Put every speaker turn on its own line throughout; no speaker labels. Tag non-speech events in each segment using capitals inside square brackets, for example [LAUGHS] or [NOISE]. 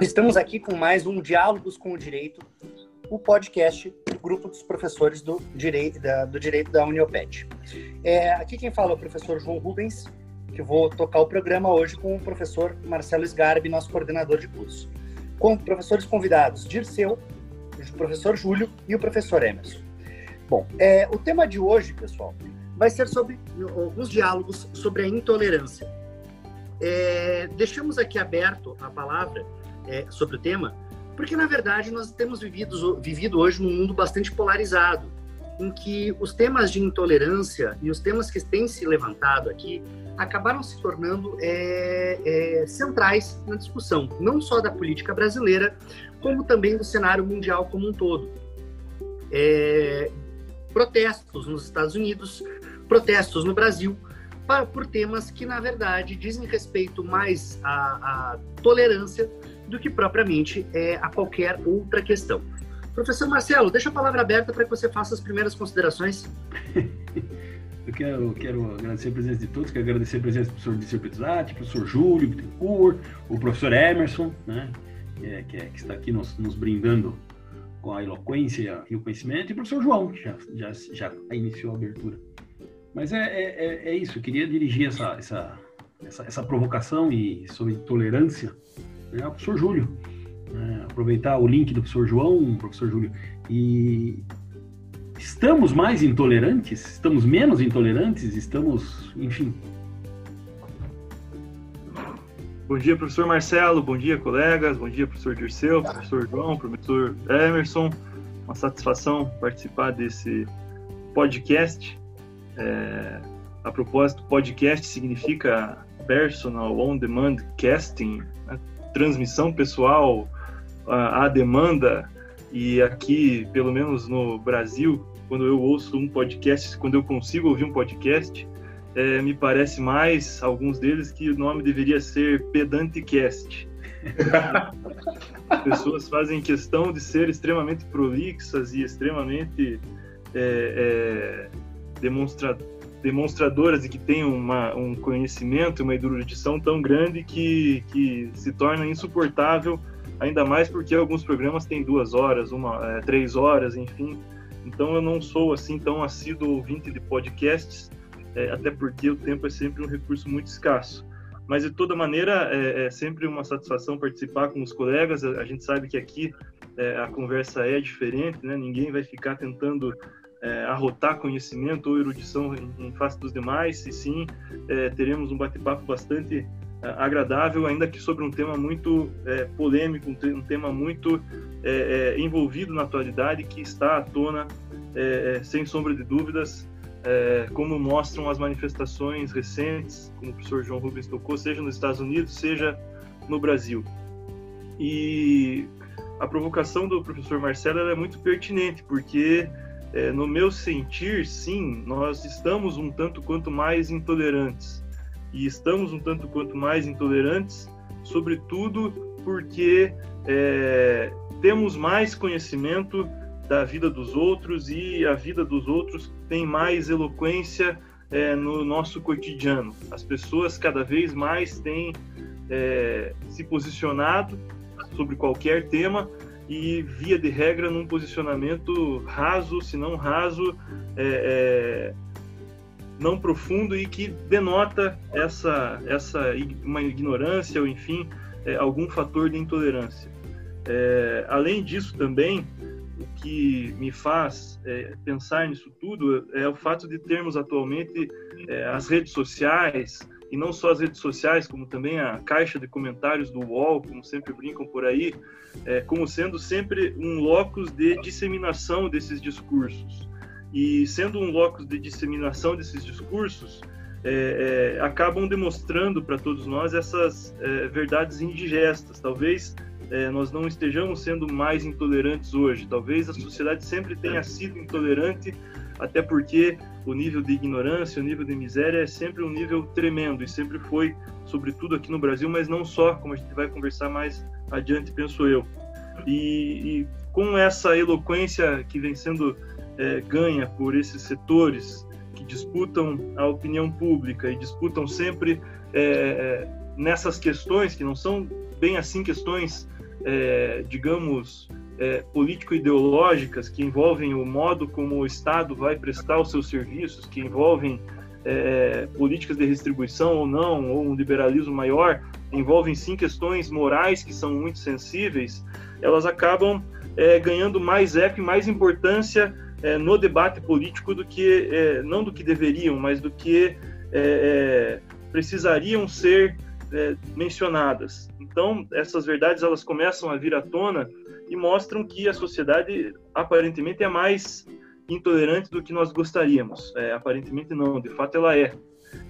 Estamos aqui com mais um Diálogos com o Direito, o podcast do grupo dos professores do Direito da, do direito da Unioped. É, aqui quem fala é o professor João Rubens, que vou tocar o programa hoje com o professor Marcelo Sgarbi, nosso coordenador de curso. Com professores convidados Dirceu, o professor Júlio e o professor Emerson. Bom, é, o tema de hoje, pessoal, vai ser sobre alguns diálogos sobre a intolerância. É, deixamos aqui aberto a palavra é, sobre o tema, porque na verdade nós temos vivido, vivido hoje num mundo bastante polarizado, em que os temas de intolerância e os temas que têm se levantado aqui acabaram se tornando é, é, centrais na discussão, não só da política brasileira, como também do cenário mundial como um todo. É, protestos nos Estados Unidos, protestos no Brasil, por temas que, na verdade, dizem respeito mais à, à tolerância do que propriamente é, a qualquer outra questão. Professor Marcelo, deixa a palavra aberta para que você faça as primeiras considerações. [LAUGHS]
Eu quero, quero agradecer a presença de todos, quero agradecer a presença do professor Dicir Petzati, professor Júlio Bittencourt, o professor Emerson, né, que, é, que, é, que está aqui nos, nos, brindando com a eloquência e o conhecimento, e o professor João, que já, já, já iniciou a abertura. Mas é, é, é, é isso, eu queria dirigir essa, essa, essa, essa provocação e sobre tolerância né, ao professor Júlio. Né, aproveitar o link do professor João, professor Júlio, e estamos mais intolerantes? Estamos menos intolerantes? Estamos, enfim.
Bom dia, professor Marcelo. Bom dia, colegas. Bom dia, professor Dirceu, professor João, professor Emerson. Uma satisfação participar desse podcast. É, a propósito, podcast significa Personal On Demand Casting, né? Transmissão pessoal à demanda e aqui, pelo menos no Brasil, quando eu ouço um podcast, quando eu consigo ouvir um podcast, é, me parece mais, alguns deles, que o nome deveria ser Pedanticast. [LAUGHS] As pessoas fazem questão de ser extremamente prolixas e extremamente é, é, demonstra, demonstradoras de que têm uma, um conhecimento, uma erudição tão grande que, que se torna insuportável ainda mais porque alguns programas têm duas horas, uma, é, três horas, enfim. Então eu não sou assim tão assíduo ouvinte de podcasts, é, até porque o tempo é sempre um recurso muito escasso. Mas de toda maneira é, é sempre uma satisfação participar com os colegas. A, a gente sabe que aqui é, a conversa é diferente, né? Ninguém vai ficar tentando é, arrotar conhecimento ou erudição em, face dos demais, e sim é, teremos um bate-papo bastante é, agradável, ainda que sobre um tema muito é, polêmico, um, tema muito é, é, envolvido na atualidade, que está à tona, sem sombra de dúvidas, como mostram as manifestações recentes, como o professor João Rubens tocou, seja nos Estados Unidos, seja no Brasil. E a provocação do professor Marcelo é muito pertinente, porque, no meu sentir, sim, nós estamos um tanto quanto mais intolerantes e estamos um tanto quanto mais intolerantes, sobretudo porque é, temos mais conhecimento da vida dos outros e a vida dos outros tem mais eloquência é, no nosso cotidiano. As pessoas cada vez mais têm é, se posicionado sobre qualquer tema e, via de regra, num posicionamento raso, se não raso, é, é não profundo e que denota essa, essa uma ignorância ou, enfim, é, algum fator de intolerância. É, além disso, também, o que me faz é, pensar nisso tudo é o fato de termos atualmente é, as redes sociais, e não só as redes sociais, como também a caixa de comentários do UOL, como sempre brincam por aí, é, como sendo sempre um locus de disseminação desses discursos e sendo um locus de disseminação desses discursos, é, é, acabam demonstrando para todos nós essas é, verdades indigestas. Talvez é, nós não estejamos sendo mais intolerantes hoje, talvez a sociedade sempre tenha sido intolerante, até porque o nível de ignorância, o nível de miséria é sempre um nível tremendo e sempre foi, sobretudo aqui no Brasil, mas não só, como a gente vai conversar mais adiante, penso eu. E, e com essa eloquência que vem sendo é, ganha por esses setores que disputam a opinião pública e disputam sempre é, é, nessas questões que não são bem assim questões é, digamos, é, político-ideológicas que envolvem o modo como o Estado vai prestar os seus serviços, que envolvem é, políticas de distribuição ou não, ou um liberalismo maior, envolvem sim questões morais que são muito sensíveis, elas acabam é, ganhando mais eco e mais importância é, no debate político do que, é, não do que deveriam, mas do que é, precisariam ser mencionadas. Então, essas verdades elas começam a vir à tona e mostram que a sociedade aparentemente é mais intolerante do que nós gostaríamos. É, aparentemente não, de fato ela é.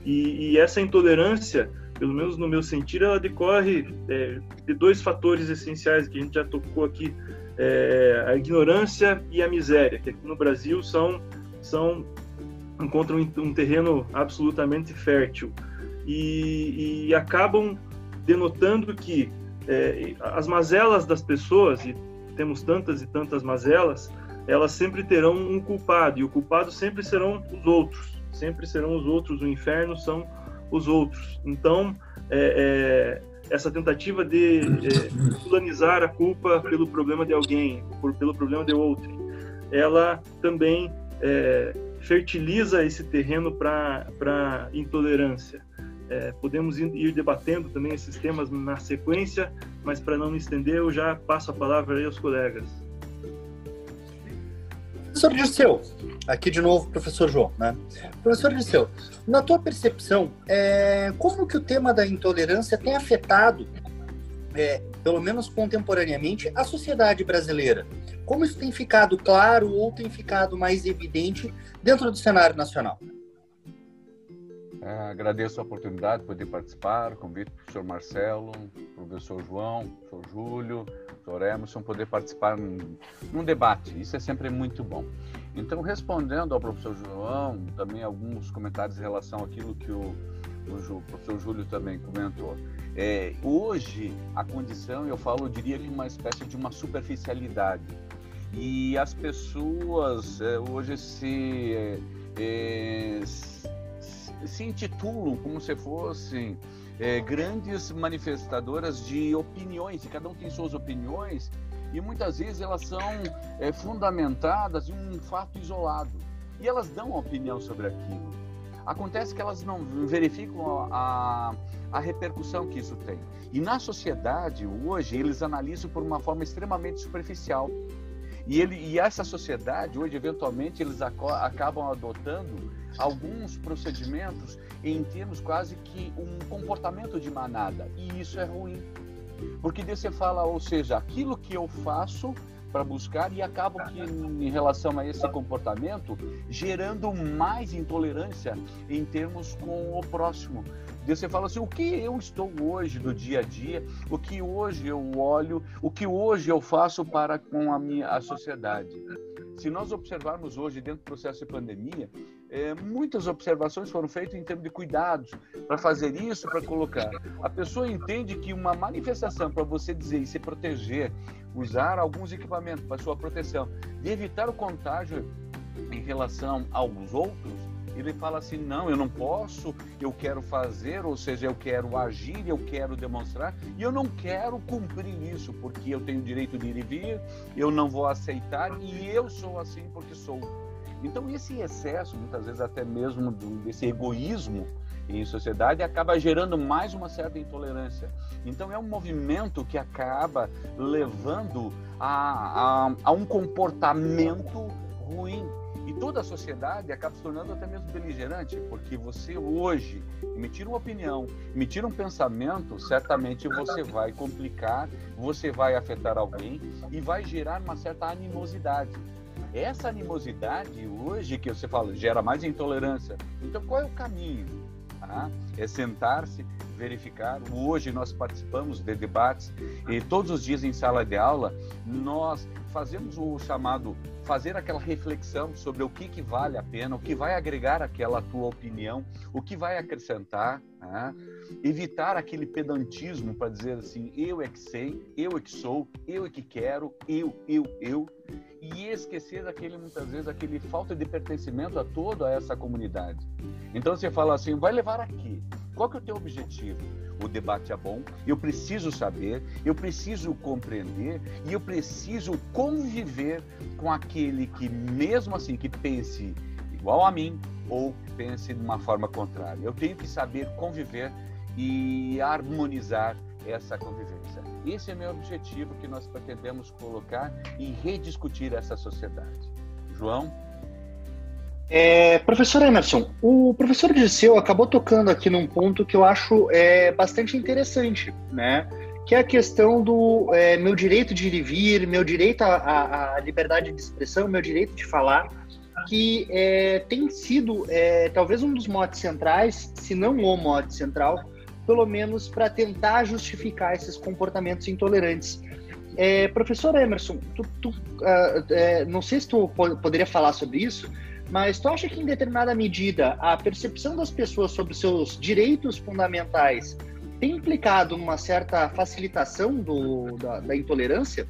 E, e, essa intolerância, pelo menos no meu sentir, ela decorre é, de dois fatores essenciais que a gente já tocou aqui: é, a ignorância e a miséria, que aqui no Brasil são, são encontram um terreno absolutamente fértil e, e acabam denotando que é, as mazelas das pessoas, e temos tantas e tantas mazelas, elas sempre terão um culpado, e o culpado sempre serão os outros, sempre serão os outros, o inferno são os outros. Então, é, é, essa tentativa de é, a culpa pelo problema de alguém, por, pelo problema de outro, ela também é, fertiliza esse terreno para intolerância. É, podemos ir debatendo também esses temas na sequência, mas para não me estender, eu já passo a palavra aí aos colegas.
Professor Dirceu, aqui de novo, professor João, né? Professor Dirceu, na tua percepção, é, como que o tema da intolerância tem afetado, é, pelo menos contemporaneamente, a sociedade brasileira? Como isso tem ficado claro ou tem ficado mais evidente dentro do cenário nacional?
É, agradeço a oportunidade de poder participar, convite o professor Marcelo, professor João, professor Júlio, professor Emerson, poder participar num, num, debate. Isso é sempre muito bom. Então, respondendo ao professor João, também alguns comentários em relação àquilo que o, o professor Júlio também comentou. É, hoje, a condição, eu falo, eu diria que uma espécie de uma superficialidade. E as pessoas é, hoje se, é, é se intitulam como se fossem é, grandes manifestadoras de opiniões, e cada um tem suas opiniões, e muitas vezes elas são é, fundamentadas em um fato isolado. E elas dão uma opinião sobre aquilo. Acontece que elas não verificam a, a repercussão que isso tem. E na sociedade, hoje, eles analisam por uma forma extremamente superficial. E, ele, e essa sociedade, hoje, eventualmente, eles acabam adotando alguns procedimentos em termos quase que um comportamento de manada. E isso é ruim. Porque você fala, ou seja, aquilo que eu faço para buscar e acabo que em relação a esse comportamento gerando mais intolerância em termos com o próximo. Deus você fala assim, o que eu estou hoje do dia a dia, o que hoje eu olho, o que hoje eu faço para com a minha a sociedade. Se nós observarmos hoje dentro do processo de pandemia, é, muitas observações foram feitas em termos de cuidados para fazer isso, para colocar. A pessoa entende que uma manifestação para você dizer e se proteger, usar alguns equipamentos para sua proteção, de evitar o contágio em relação aos outros, ele fala assim: não, eu não posso, eu quero fazer, ou seja, eu quero agir, eu quero demonstrar, e eu não quero cumprir isso, porque eu tenho direito de ir e vir, eu não vou aceitar, e eu sou assim porque sou. Então, esse excesso, muitas vezes até mesmo desse egoísmo em sociedade, acaba gerando mais uma certa intolerância. Então, é um movimento que acaba levando a, a, a um comportamento ruim e toda a sociedade acaba se tornando até mesmo beligerante, porque você hoje emitir uma opinião, emitir um pensamento, certamente você vai complicar, você vai afetar alguém e vai gerar uma certa animosidade. Essa animosidade hoje que você fala gera mais intolerância. Então qual é o caminho? Ah, é sentar-se, verificar. Hoje nós participamos de debates e todos os dias em sala de aula nós fazemos o chamado fazer aquela reflexão sobre o que, que vale a pena, o que vai agregar aquela tua opinião, o que vai acrescentar, né? evitar aquele pedantismo para dizer assim, eu é que sei, eu é que sou, eu é que quero, eu, eu, eu, e esquecer aquele muitas vezes aquele falta de pertencimento a toda essa comunidade. Então você fala assim, vai levar aqui, Qual que é o teu objetivo? O debate é bom, eu preciso saber, eu preciso compreender e eu preciso conviver com aquele que, mesmo assim, que pense igual a mim ou pense de uma forma contrária. Eu tenho que saber conviver e harmonizar essa convivência. Esse é meu objetivo que nós pretendemos colocar e rediscutir essa sociedade. João?
É, professor Emerson, o professor Dirceu acabou tocando aqui num ponto que eu acho é, bastante interessante, né? Que é a questão do é, meu direito de ir e vir, meu direito à, liberdade de expressão, meu direito de falar, que é, tem sido é, talvez um dos motes centrais, se não o mote central, pelo menos para tentar justificar esses comportamentos intolerantes. É, professor Emerson, tu, tu, uh, não sei se tu poderia falar sobre isso, mas tu acha que em determinada medida a percepção das pessoas sobre seus direitos fundamentais tem implicado numa certa facilitação do, da, da intolerância?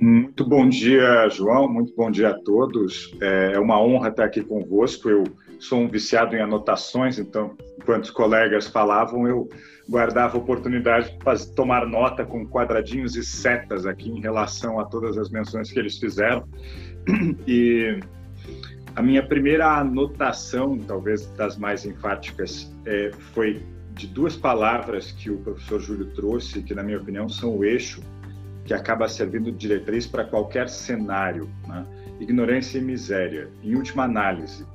Muito bom dia, João. Muito bom dia a todos. É, é uma honra estar aqui convosco. Eu sou um viciado em anotações, então, enquanto os colegas falavam, eu guardava a oportunidade de tomar nota com quadradinhos e setas aqui em relação a todas as menções que eles fizeram. [CLEARS THROAT] E a minha primeira anotação, talvez das mais enfáticas, é, foi de duas palavras que o professor Júlio trouxe, que, na minha opinião, são o eixo que acaba servindo de diretriz para qualquer cenário. Né? Ignorância e miséria, em última análise.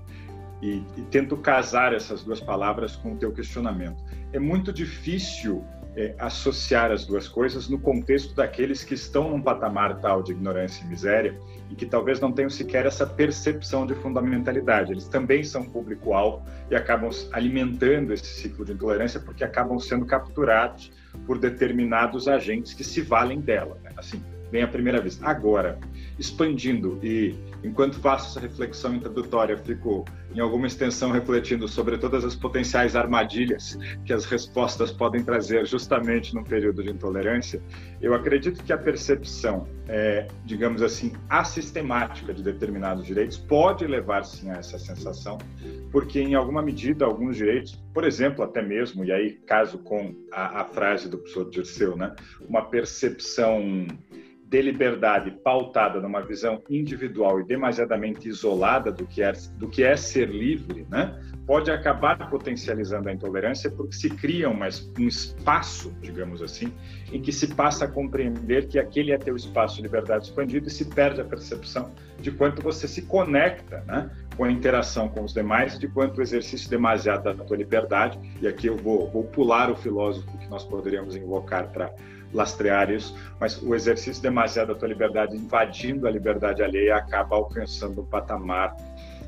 E, e, tento casar essas duas palavras com o teu questionamento. É muito difícil é, associar as duas coisas no contexto daqueles que estão num patamar tal de ignorância e miséria e que talvez não tenham sequer essa percepção de fundamentalidade. Eles também são público-alvo e acabam alimentando esse ciclo de intolerância porque acabam sendo capturados por determinados agentes que se valem dela. Né? Assim, bem à primeira vista. Agora, expandindo e enquanto faço essa reflexão introdutória, fico em alguma extensão refletindo sobre todas as potenciais armadilhas que as respostas podem trazer justamente num período de intolerância. Eu acredito que a percepção, é, digamos assim, assistemática de determinados direitos pode levar sim a essa sensação, porque em alguma medida alguns direitos, por exemplo, até mesmo, e aí caso com a, a frase do professor Dirceu, né, uma percepção de liberdade pautada numa visão individual e demasiadamente isolada do que é, do que é ser livre, né, pode acabar potencializando a intolerância porque se cria uma, um espaço, digamos assim, em que se passa a compreender que aquele é teu espaço de liberdade expandido e se perde a percepção de quanto você se conecta né, com a interação com os demais de quanto o exercício demasiado da tua liberdade, e aqui eu vou, vou pular o filósofo que nós poderíamos invocar para lastrear isso, mas o exercício demasiado da tua liberdade invadindo a liberdade alheia acaba alcançando um patamar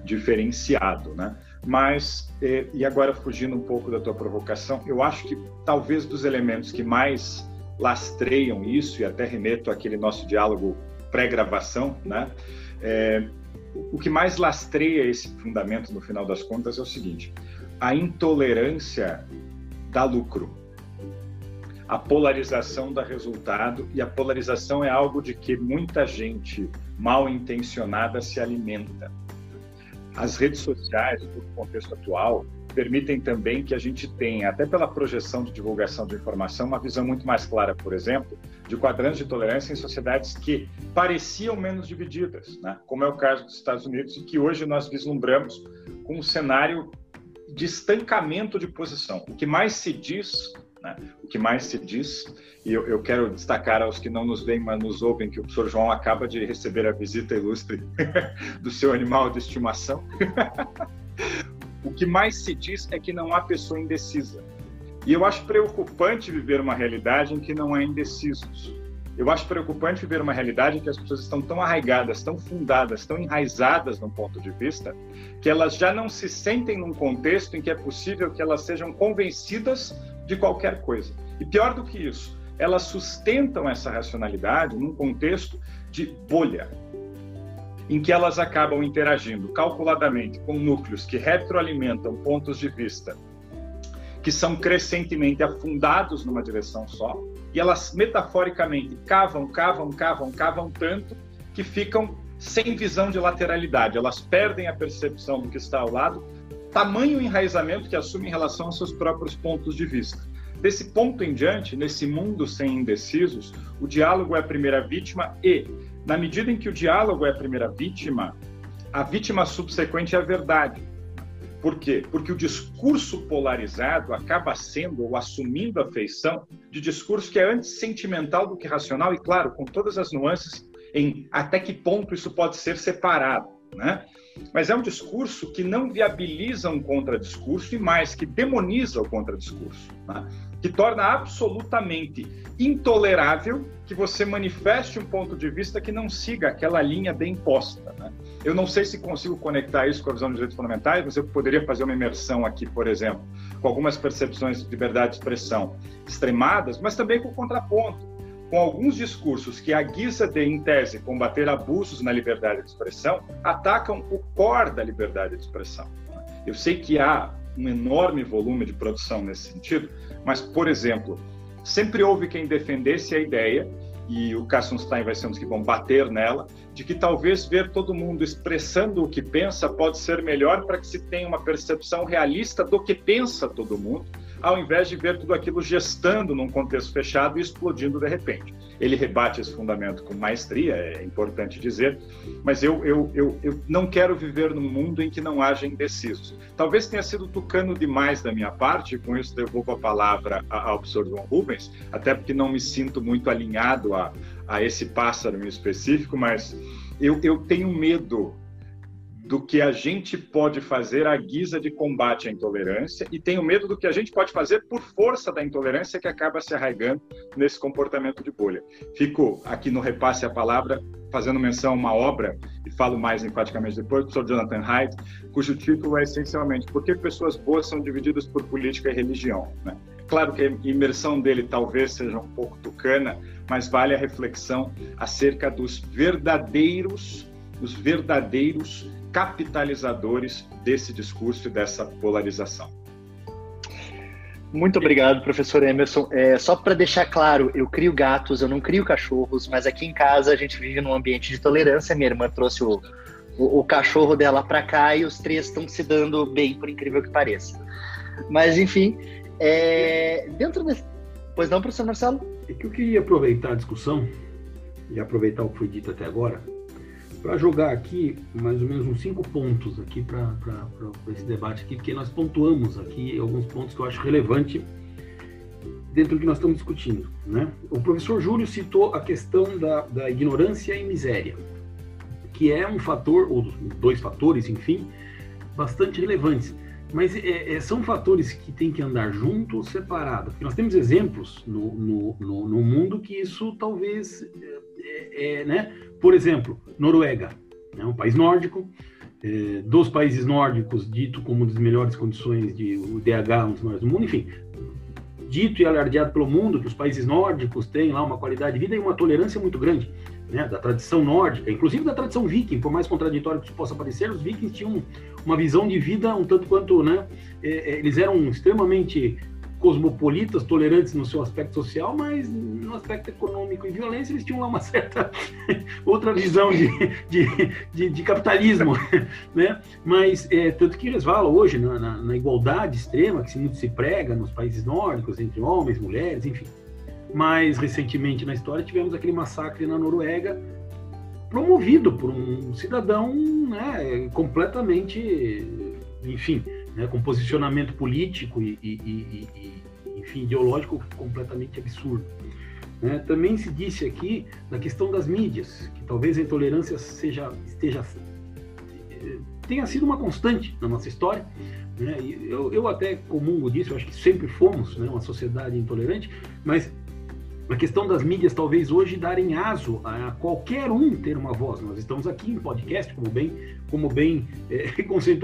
diferenciado, né? Mas, e agora fugindo um pouco da tua provocação, eu acho que talvez dos elementos que mais lastreiam isso, e até remeto àquele nosso diálogo pré-gravação, né? É, o que mais lastreia esse fundamento, no final das contas, é o seguinte: a intolerância dá lucro a polarização dá resultado e a polarização é algo de que muita gente mal intencionada se alimenta. As redes sociais, no contexto atual, permitem também que a gente tenha, até pela projeção de divulgação de informação, uma visão muito mais clara, por exemplo, de quadrantes de tolerância em sociedades que pareciam menos divididas, né? como é o caso dos Estados Unidos, e que hoje nós vislumbramos com um cenário de estancamento de posição. O que mais se diz né? O que mais se diz, e eu, eu, quero destacar aos que não nos veem, mas nos ouvem, que o professor João acaba de receber a visita ilustre [LAUGHS] do seu animal de estimação. [LAUGHS] o que mais se diz é que não há pessoa indecisa. E eu acho preocupante viver uma realidade em que não há indecisos. Eu acho preocupante viver uma realidade em que as pessoas estão tão arraigadas, tão fundadas, tão enraizadas num ponto de vista, que elas já não se sentem num contexto em que é possível que elas sejam convencidas de qualquer coisa. E pior do que isso, elas sustentam essa racionalidade num contexto de bolha, em que elas acabam interagindo calculadamente com núcleos que retroalimentam pontos de vista que são crescentemente afundados numa direção só, e elas metaforicamente cavam, cavam, cavam, cavam tanto que ficam sem visão de lateralidade. Elas perdem a percepção do que está ao lado tamanho enraizamento que assume em relação aos seus próprios pontos de vista. Desse ponto em diante, nesse mundo sem indecisos, o diálogo é a primeira vítima e, na medida em que o diálogo é a primeira vítima, a vítima subsequente é a verdade. Por quê? Porque o discurso polarizado acaba sendo ou assumindo a feição de discurso que é antes sentimental do que racional e, claro, com todas as nuances em até que ponto isso pode ser separado, né? Mas é um discurso que não viabiliza um contradiscurso e mais, que demoniza o contradiscurso, né? que torna absolutamente intolerável que você manifeste um ponto de vista que não siga aquela linha bem posta. Né? Eu não sei se consigo conectar isso com a visão dos direitos fundamentais, mas eu poderia fazer uma imersão aqui, por exemplo, com algumas percepções de liberdade de expressão extremadas, mas também com contraponto com alguns discursos que, à guisa de, em tese, combater abusos na liberdade de expressão, atacam o core da liberdade de expressão. Eu sei que há um enorme volume de produção nesse sentido, mas, por exemplo, sempre houve quem defendesse a ideia, e o Kassenstein vai ser um dos que vão bater nela, de que talvez ver todo mundo expressando o que pensa pode ser melhor para que se tenha uma percepção realista do que pensa todo mundo, ao invés de ver tudo aquilo gestando num contexto fechado e explodindo de repente. Ele rebate esse fundamento com maestria, é importante dizer, mas eu, eu, eu, eu não quero viver num mundo em que não haja indecisos. Talvez tenha sido tucano demais da minha parte, com isso devolvo a palavra ao professor João Rubens, até porque não me sinto muito alinhado a, a esse pássaro em específico, mas eu, eu tenho medo do que a gente pode fazer à guisa de combate à intolerância e tenho medo do que a gente pode fazer por força da intolerância que acaba se arraigando nesse comportamento de bolha. Fico aqui no repasse a palavra fazendo menção a uma obra, e falo mais enfaticamente depois, do Sr. Jonathan Haidt, cujo título é essencialmente Por que pessoas boas são divididas por política e religião? Né? Claro que a imersão dele talvez seja um pouco tucana, mas vale a reflexão acerca dos verdadeiros, os verdadeiros capitalizadores desse discurso e dessa polarização.
Muito obrigado, professor Emerson. É, só para deixar claro, eu crio gatos, eu não crio cachorros, mas aqui em casa a gente vive num ambiente de tolerância. Minha irmã trouxe o, o, o cachorro dela para cá e os três estão se dando bem, por incrível que pareça. Mas, enfim, é, dentro desse. Pois não, professor Marcelo?
É que eu queria aproveitar a discussão e aproveitar o que foi dito até agora para jogar aqui mais ou menos uns cinco pontos aqui para esse debate aqui, porque nós pontuamos aqui alguns pontos que eu acho relevante dentro do que nós estamos discutindo. Né? O professor Júlio citou a questão da, da ignorância e miséria, que é um fator, ou dois fatores, enfim, bastante relevantes. Mas é, é, são fatores que têm que andar juntos ou separados. Porque nós temos exemplos no, no, no, no mundo que isso talvez é, é, né? Por exemplo, Noruega, é um país nórdico, é, dos países nórdicos, dito como uma das melhores condições de o DH, um dos maiores do mundo, enfim, dito e alardeado pelo mundo que os países nórdicos têm lá uma qualidade de vida e uma tolerância muito grande, né, da tradição nórdica, inclusive da tradição viking, por mais contraditório que isso possa parecer, os vikings tinham uma visão de vida um tanto quanto, né, é, é eles eram extremamente cosmopolitas, tolerantes no seu aspecto social, mas no aspecto econômico e violência eles tinham lá uma [LAUGHS] certa outra visão de, de, de, de capitalismo, [LAUGHS] né? Mas é, tanto que eles falam hoje na, na, na, igualdade extrema que muito se prega nos países nórdicos entre homens, mulheres, enfim. Mais recentemente na história tivemos aquele massacre na Noruega promovido por um cidadão né, completamente, enfim, né, com posicionamento político e, e, e, e, enfim, ideológico completamente absurdo. Né? Também se disse aqui da questão das mídias, que talvez a intolerância seja, esteja, eh, tenha sido uma constante na nossa história. Né? Eu, eu até comungo disso, eu acho que sempre fomos né, uma sociedade intolerante, mas a questão das mídias talvez hoje darem aso a qualquer um ter uma voz. Nós estamos aqui em podcast, como bem, como bem [LAUGHS] é,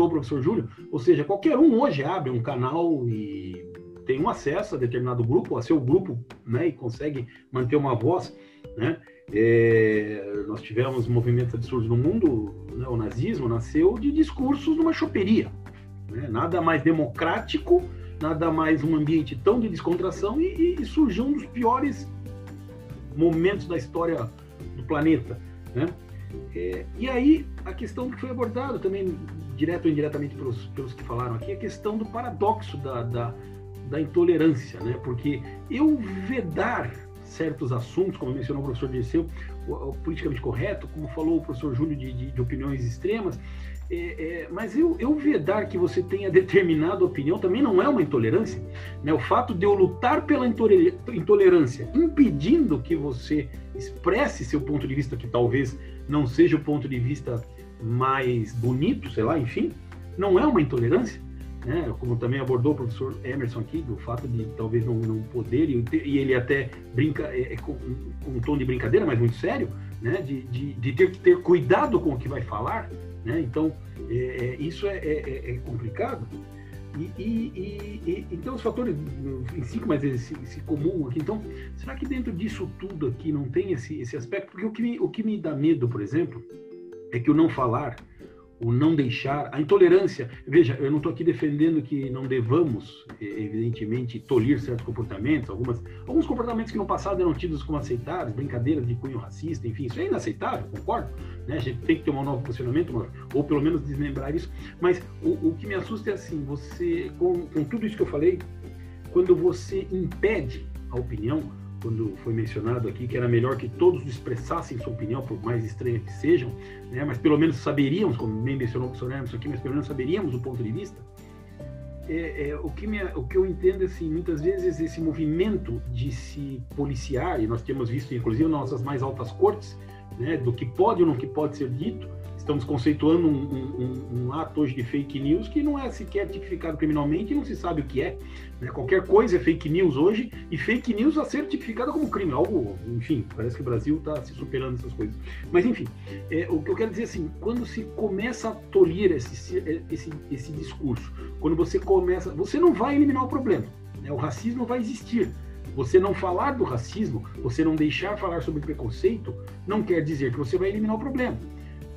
o professor Júlio, ou seja, qualquer um hoje abre um canal e tem um acesso a determinado grupo, a seu grupo, né, e consegue manter uma voz, né? É, nós tivemos movimentos absurdos no mundo, né, o nazismo nasceu de discursos numa choperia, né? nada mais democrático, nada mais um ambiente tão de descontração e, e surgiu um dos piores momentos da história do planeta, né? É, e aí, a questão que foi abordada também, direto ou indiretamente pelos, pelos que falaram aqui, a questão do paradoxo da, da, da intolerância, né? Porque eu vedar certos assuntos, como mencionou o professor Dirceu, o politicamente correto, como falou o professor Júlio de, de, de opiniões extremas, é, é, mas eu, eu vedar que você tenha determinada opinião também não é uma intolerância. Né? O fato de eu lutar pela intolerância, impedindo que você expresse seu ponto de vista, que talvez não seja o ponto de vista mais bonito, sei lá, enfim, não é uma intolerância. Né? Como também abordou o professor Emerson aqui, do fato de talvez não, não poder, e, e ele até brinca é, é com, com, um tom de brincadeira, mas muito sério, né? de, de, de ter que ter cuidado com o que vai falar. Né? Então, é, é, isso é, é, é, complicado. E, e, e, então, os fatores si, mas esse, esse, comum aqui. Então, será que dentro disso tudo aqui não tem esse, esse aspecto? Porque o que, me, o que me dá medo, por exemplo, é que o não falar o não deixar, a intolerância. Veja, eu não estou aqui defendendo que não devamos, evidentemente, tolir certos comportamentos, algumas, alguns comportamentos que no passado eram tidos como aceitáveis, brincadeiras de cunho racista, enfim, isso é inaceitável, concordo. Né? A gente tem que ter um novo posicionamento, ou pelo menos desmembrar isso. Mas o, o que me assusta é assim, você, com, com tudo isso que eu falei, quando você impede a opinião, quando foi mencionado aqui que era melhor que todos expressassem sua opinião, por mais estranha que sejam, né, mas pelo menos saberíamos, como bem mencionou o professor Emerson aqui, mas pelo menos saberíamos o ponto de vista. É, é, o, que me, o que eu entendo é assim, muitas vezes esse movimento de se policiar, e nós temos visto inclusive nas nossas mais altas cortes, né, do que pode ou não que pode ser dito, estamos conceituando um, um, um, ato hoje de fake news que não é sequer tipificado criminalmente e não se sabe o que é. Né? Qualquer coisa é fake news hoje e fake news a ser tipificada como crime. Algo, enfim, parece que o Brasil está se superando essas coisas. Mas, enfim, é, o que eu quero dizer assim, quando se começa a tolir esse, esse, esse discurso, quando você começa. Você não vai eliminar o problema. Né? O racismo vai existir. Você não falar do racismo, você não deixar falar sobre preconceito, não quer dizer que você vai eliminar o problema.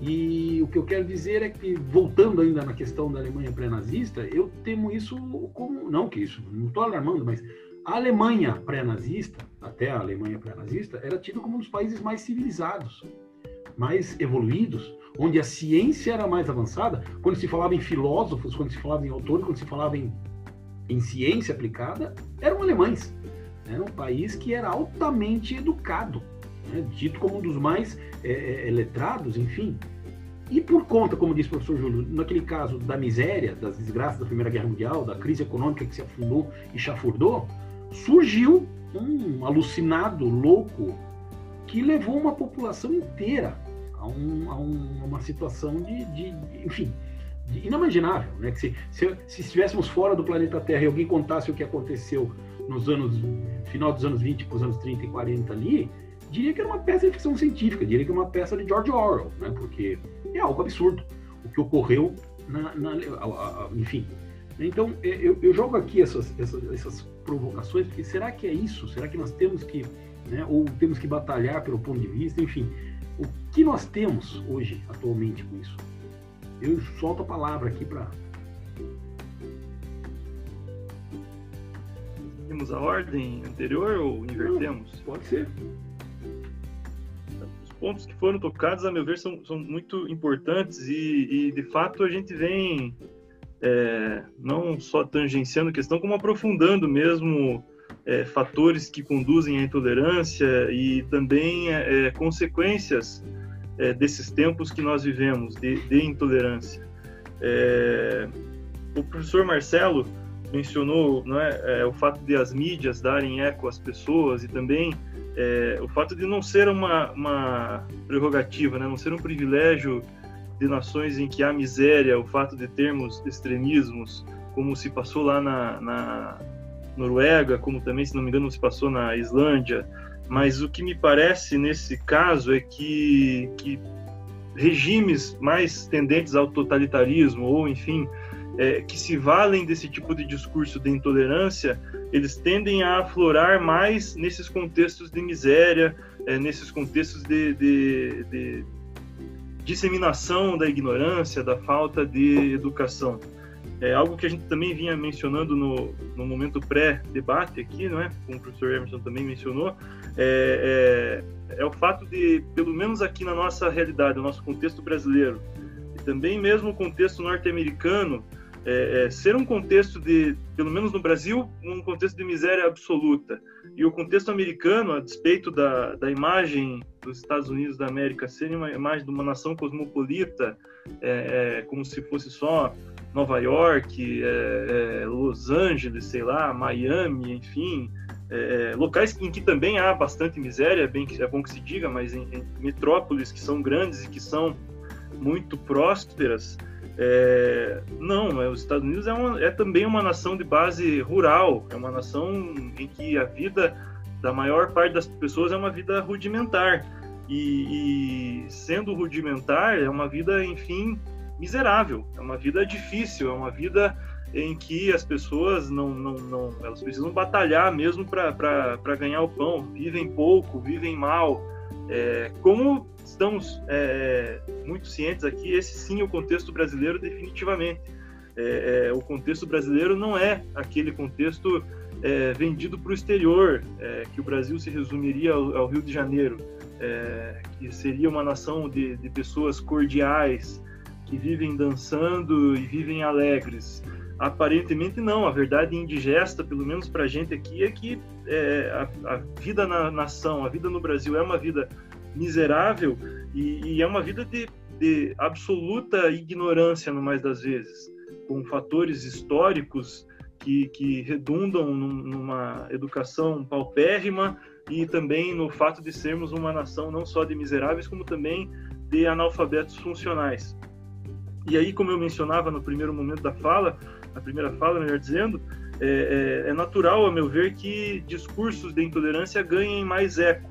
E o que eu quero dizer é que, voltando ainda na questão da Alemanha pré-nazista, eu temo isso como. Não que isso, não estou alarmando, mas a Alemanha pré-nazista, até a Alemanha pré-nazista, era tida como um dos países mais civilizados, mais evoluídos, onde a ciência era mais avançada. Quando se falava em filósofos, quando se falava em autores, quando se falava em, em ciência aplicada, eram alemães. Era um país que era altamente educado né, dito como um dos mais é, é, letrados, enfim. E por conta, como disse o professor Júlio, naquele caso da miséria, das desgraças da Primeira Guerra Mundial, da crise econômica que se afundou e chafurdou, surgiu um alucinado, louco, que levou uma população inteira a, um, a, um, uma situação de, de, de enfim, de inimaginável. Né? Que se, se, se estivéssemos fora do planeta Terra e alguém contasse o que aconteceu nos anos, final dos anos 20 para os anos 30 e 40 ali, diria que era uma peça de ficção científica, diria que é uma peça de George Orwell, né? porque é algo absurdo o que ocorreu, na, na a, a, enfim. Então, é, eu, eu jogo aqui essas, essas, essas, provocações, porque será que é isso? Será que nós temos que, né, ou temos que batalhar pelo ponto de vista? Enfim, o que nós temos hoje, atualmente, com isso? Eu solto a palavra aqui para
Temos a ordem anterior ou invertemos?
Não, pode ser
pontos que foram tocados, a meu ver, são, são muito importantes e, e, de fato, a gente vem é, não só tangenciando a questão, como aprofundando mesmo é, fatores que conduzem à intolerância e também é, é consequências é, desses tempos que nós vivemos de, de intolerância. É, o professor Marcelo mencionou não é, o fato de as mídias darem eco às pessoas e também é, o fato de não ser uma, uma prerrogativa, né, não ser um privilégio de nações em que há miséria, o fato de termos extremismos, como se passou lá na, na Noruega, como também, se não me engano, se passou na Islândia. Mas o que me parece nesse caso é que, que regimes mais tendentes ao totalitarismo, ou enfim, é, que se valem desse tipo de discurso de intolerância, eles tendem a aflorar mais nesses contextos de miséria, é, nesses contextos de, de, de, disseminação da ignorância, da falta de educação. É algo que a gente também vinha mencionando no, no momento pré-debate aqui, não é? Como o professor Emerson também mencionou, é, é, é, o fato de, pelo menos aqui na nossa realidade, no nosso contexto brasileiro, e também mesmo o contexto norte-americano, é, é, ser um contexto de, pelo menos no Brasil, um contexto de miséria absoluta. E o contexto americano, a despeito da, da imagem dos Estados Unidos da América ser uma imagem de uma nação cosmopolita, é, é como se fosse só Nova York, é, é, Los Angeles, sei lá, Miami, enfim, locais em que também há bastante miséria, é bem, é bom que se diga, mas em, em metrópoles que são grandes e que são muito prósperas, é, não, é, os Estados Unidos é, uma, é, também uma nação de base rural, é uma nação em que a vida da maior parte das pessoas é uma vida rudimentar. E, e sendo rudimentar, é uma vida, enfim, miserável, é uma vida difícil, é uma vida em que as pessoas não, não, não elas precisam batalhar mesmo para ganhar o pão, vivem pouco, vivem mal. É, como estamos é, muito cientes aqui, esse sim é o contexto brasileiro definitivamente. É, é, o contexto brasileiro não é aquele contexto é, vendido para o exterior, é, que o Brasil se resumiria ao, ao Rio de Janeiro, que seria uma nação de, de, pessoas cordiais, que vivem dançando e vivem alegres. Aparentemente não, a verdade indigesta, pelo menos para a gente aqui, é que a, a vida na nação, a vida no Brasil é uma vida miserável e, e é uma vida de, de, absoluta ignorância, no mais das vezes, com fatores históricos que, que redundam num, numa educação paupérrima e também no fato de sermos uma nação não só de miseráveis, como também de analfabetos funcionais. E aí, como eu mencionava no primeiro momento da fala, na primeira fala, melhor dizendo, é, é, é natural, a meu ver, que discursos de intolerância ganhem mais eco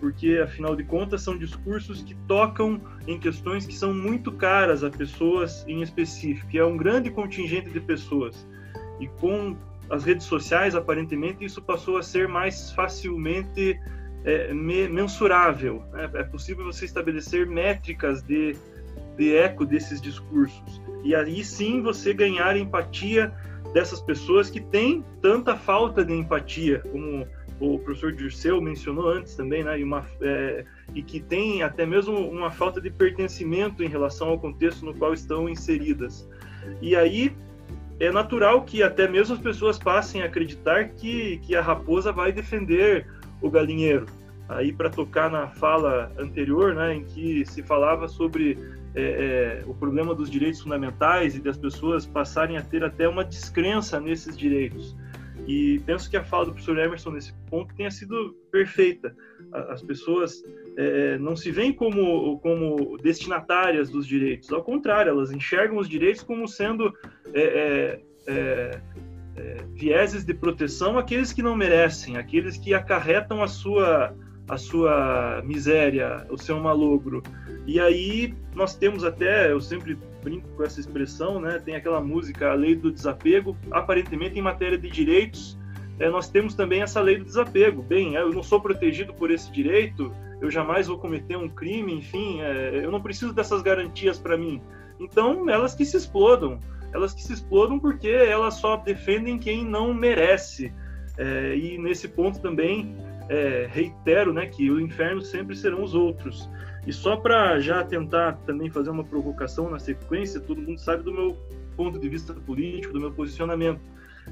porque afinal de contas são discursos que tocam em questões que são muito caras a pessoas em específico, é um grande contingente de pessoas. E com as redes sociais, aparentemente, isso passou a ser mais facilmente é, mensurável. Né? É possível você estabelecer métricas de, de eco desses discursos. E aí sim você ganhar empatia dessas pessoas que têm tanta falta de empatia, como o professor Dirceu mencionou antes também, né, e, uma, é, e que tem até mesmo uma falta de pertencimento em relação ao contexto no qual estão inseridas. E aí é natural que até mesmo as pessoas passem a acreditar que, que a raposa vai defender o galinheiro. Aí, para tocar na fala anterior, né, em que se falava sobre é, é, o problema dos direitos fundamentais e das pessoas passarem a ter até uma descrença nesses direitos. E penso que a fala do professor Emerson nesse ponto tenha sido perfeita. As pessoas é, não se veem como, como destinatárias dos direitos, ao contrário, elas enxergam os direitos como sendo é, é, é, é vieses de proteção àqueles que não merecem, aqueles que acarretam a sua, a sua miséria, o seu malogro. E aí nós temos até, eu sempre brinco com essa expressão, né? Tem aquela música, a lei do desapego. Aparentemente, em matéria de direitos, é, nós temos também essa lei do desapego. Bem, eu não sou protegido por esse direito, eu jamais vou cometer um crime, enfim, é, eu não preciso dessas garantias para mim. Então, elas que se explodam, elas que se explodam porque elas só defendem quem não merece. É, e nesse ponto também é, reitero, né, que o inferno sempre serão os outros. E só para já tentar também fazer uma provocação na sequência, todo mundo sabe do meu ponto de vista político, do meu posicionamento.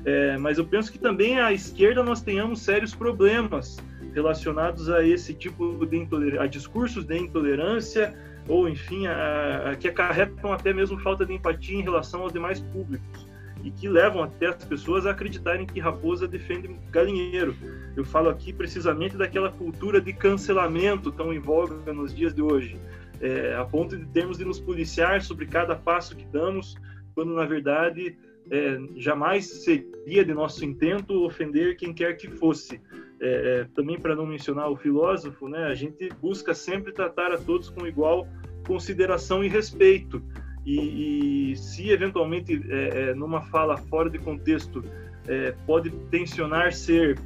É, mas eu penso que também à esquerda nós tenhamos sérios problemas relacionados a esse tipo de intolerância, a discursos de intolerância ou, enfim, a, a, que acarretam até mesmo falta de empatia em relação aos demais públicos e que levam até as pessoas a acreditarem que raposa defende galinheiro. Eu falo aqui precisamente daquela cultura de cancelamento tão em voga nos dias de hoje, é, a ponto de termos de nos policiar sobre cada passo que damos, quando na verdade é, jamais seria de nosso intento ofender quem quer que fosse. É, é também para não mencionar o filósofo, né, a gente busca sempre tratar a todos com igual consideração e respeito. E, e se eventualmente é, é, numa fala fora de contexto é, pode tensionar ser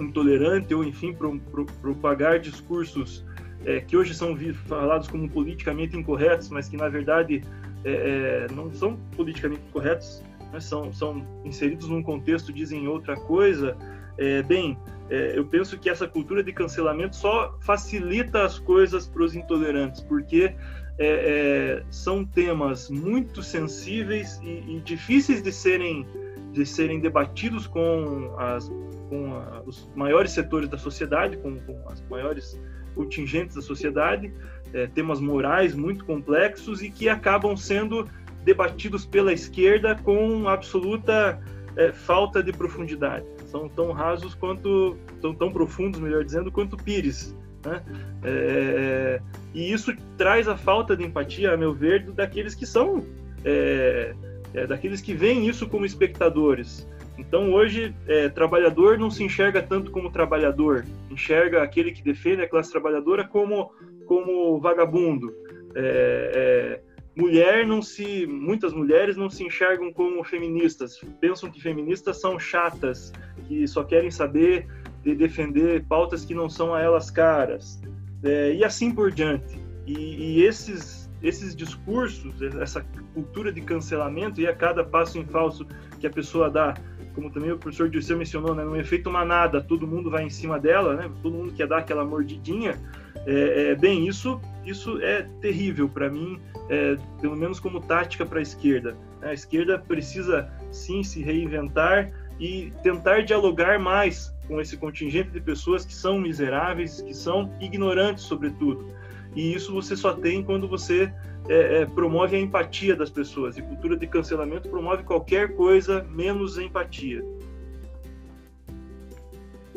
intolerante ou enfim pro, pro, propagar discursos é, que hoje são falados como politicamente incorretos, mas que na verdade é, é, não são politicamente corretos, são, são inseridos num contexto, dizem outra coisa, é, bem, é, eu penso que essa cultura de cancelamento só facilita as coisas para os intolerantes, porque é, é, são temas muito sensíveis e, e, difíceis de serem, de serem debatidos com, as, com a, os maiores setores da sociedade, com, com as maiores contingentes da sociedade, é, temas morais muito complexos e que acabam sendo debatidos pela esquerda com absoluta é, falta de profundidade são tão rasos quanto, tão, tão profundos, melhor dizendo, quanto Pires. Né? É, e isso traz a falta de empatia, a meu ver, daqueles que são, é, é, daqueles que veem isso como espectadores. Então hoje, é, trabalhador não se enxerga tanto como trabalhador, enxerga aquele que defende a classe trabalhadora como, como vagabundo. É, é, mulher não se muitas mulheres não se enxergam como feministas. Pensam que feministas são chatas que só querem saber de defender pautas que não são a elas caras. É, e assim por diante. E, e, esses esses discursos essa cultura de cancelamento e a cada passo em falso que a pessoa dá como também o professor Dirceu mencionou né, no efeito manada todo mundo vai em cima dela né todo mundo quer dar aquela mordidinha é, é bem isso isso é terrível para mim é, pelo menos como tática para a esquerda. A esquerda precisa sim se reinventar e tentar dialogar mais com esse contingente de pessoas que são miseráveis, que são ignorantes, sobretudo. E isso você só tem quando você é, é, promove a empatia das pessoas. E cultura de cancelamento promove qualquer coisa menos empatia.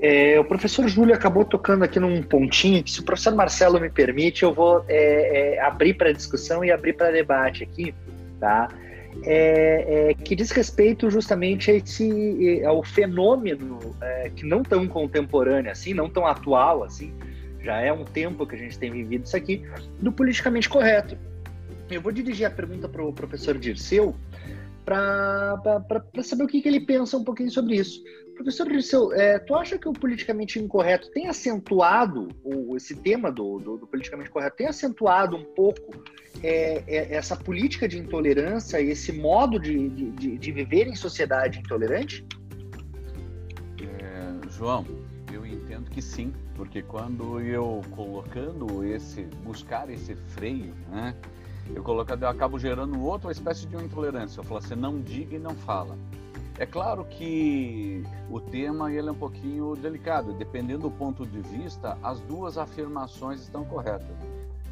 É, o professor Júlio acabou tocando aqui num pontinho que, se o professor Marcelo me permite, eu vou é, é, abrir para discussão e abrir para debate aqui, tá? É, é, que diz respeito justamente a esse, ao fenômeno é, que não tão contemporâneo assim, não tão atual assim, já é um tempo que a gente tem vivido isso aqui, do politicamente correto. Eu vou dirigir a pergunta para o professor Dirceu para saber o que, que ele pensa um pouquinho sobre isso. Professor Dirceu, é, tu acha que o politicamente incorreto tem acentuado, ou esse tema do, do, do politicamente correto tem acentuado um pouco é, é, essa política de intolerância e esse modo de, de, de viver em sociedade intolerante?
É, João, eu entendo que sim, porque quando eu colocando esse, buscar esse freio, né, eu, colocando, eu acabo gerando outra espécie de uma intolerância. Eu falo assim, não diga e não fala. É claro que o tema ele é um pouquinho delicado, dependendo do ponto de vista, as duas afirmações estão corretas.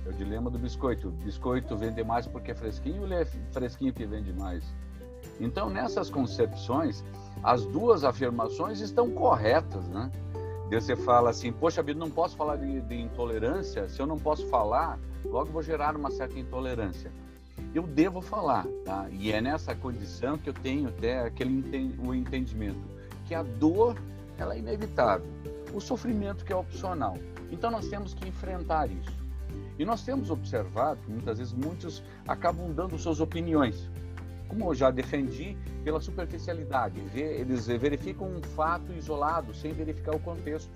É o dilema do biscoito. O biscoito vende mais porque é fresquinho ou ele é fresquinho que vende mais? Então, nessas concepções, as duas afirmações estão corretas, né? Você fala assim, poxa vida, não posso falar de, de intolerância, se eu não posso falar, logo vou gerar uma certa intolerância eu devo falar, tá? E é nessa condição que eu tenho até aquele o entendimento que a dor ela é inevitável, o sofrimento que é opcional. Então nós temos que enfrentar isso. E nós temos observado que muitas vezes muitos acabam dando suas opiniões, como eu já defendi, pela superficialidade. Eles verificam um fato isolado sem verificar o contexto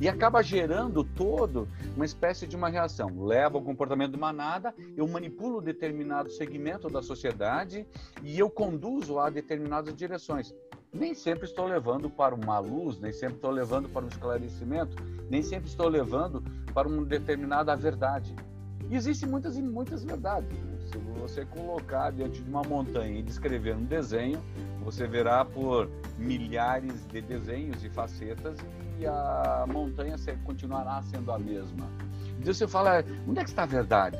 e acaba gerando todo uma espécie de uma reação. Leva ao comportamento de manada, eu manipulo determinado segmento da sociedade e eu conduzo a determinadas direções. Nem sempre estou levando para uma luz, nem sempre estou levando para um esclarecimento, nem sempre estou levando para uma determinada verdade. E existem muitas e muitas verdades. Se você colocar diante de uma montanha e descrever um desenho, você verá por milhares de desenhos e facetas e a montanha continuará sendo a mesma. Então você fala, onde é que está a verdade?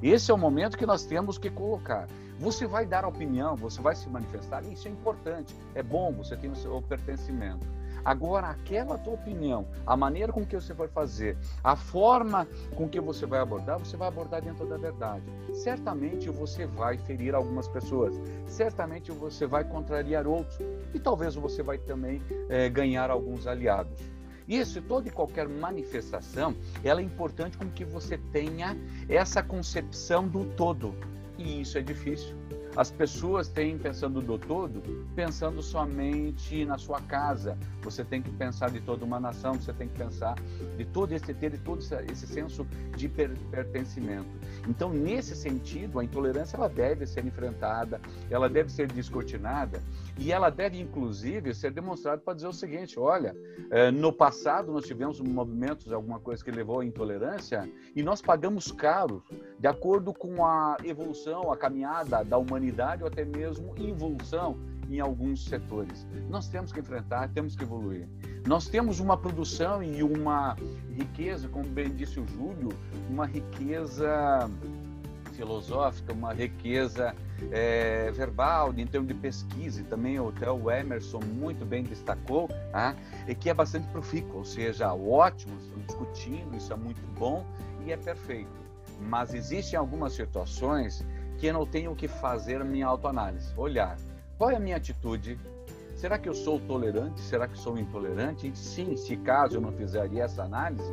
Esse é o momento que nós temos que colocar. Você vai dar opinião, você vai se manifestar, isso é importante, é bom, você tem o seu pertencimento. Agora, aquela tua opinião, a maneira com que você vai fazer, a forma com que você vai abordar, você vai abordar dentro da verdade. Certamente você vai ferir algumas pessoas, certamente você vai contrariar outros e talvez você vai também é, ganhar alguns aliados. Isso, toda e qualquer manifestação, ela é importante com que você tenha essa concepção do todo. E isso é difícil. As pessoas têm, pensando do todo, pensando somente na sua casa. Você tem que pensar de toda uma nação, você tem que pensar de todo esse ter todo esse senso de pertencimento. Então, nesse sentido, a intolerância ela deve ser enfrentada, ela deve ser descortinada e ela deve, inclusive, ser demonstrada para dizer o seguinte: olha, eh, no passado nós tivemos movimentos, alguma coisa que levou à intolerância e nós pagamos caro, de acordo com a evolução, a caminhada da humanidade ou até mesmo involução em alguns setores. Nós temos que enfrentar, temos que evoluir. Nós temos uma produção e uma riqueza, como bem disse o Júlio, uma riqueza filosófica, uma riqueza é, verbal, em termos de pesquisa, e também até o Emerson muito bem destacou, tá? e que é bastante profícuo, ou seja, ótimo, estamos discutindo, isso é muito bom e é perfeito. Mas existem algumas situações que eu não tenho que fazer a minha autoanálise, olhar qual é a minha atitude, Será que eu sou tolerante? Será que sou intolerante? Sim, se caso eu não fizeria essa análise,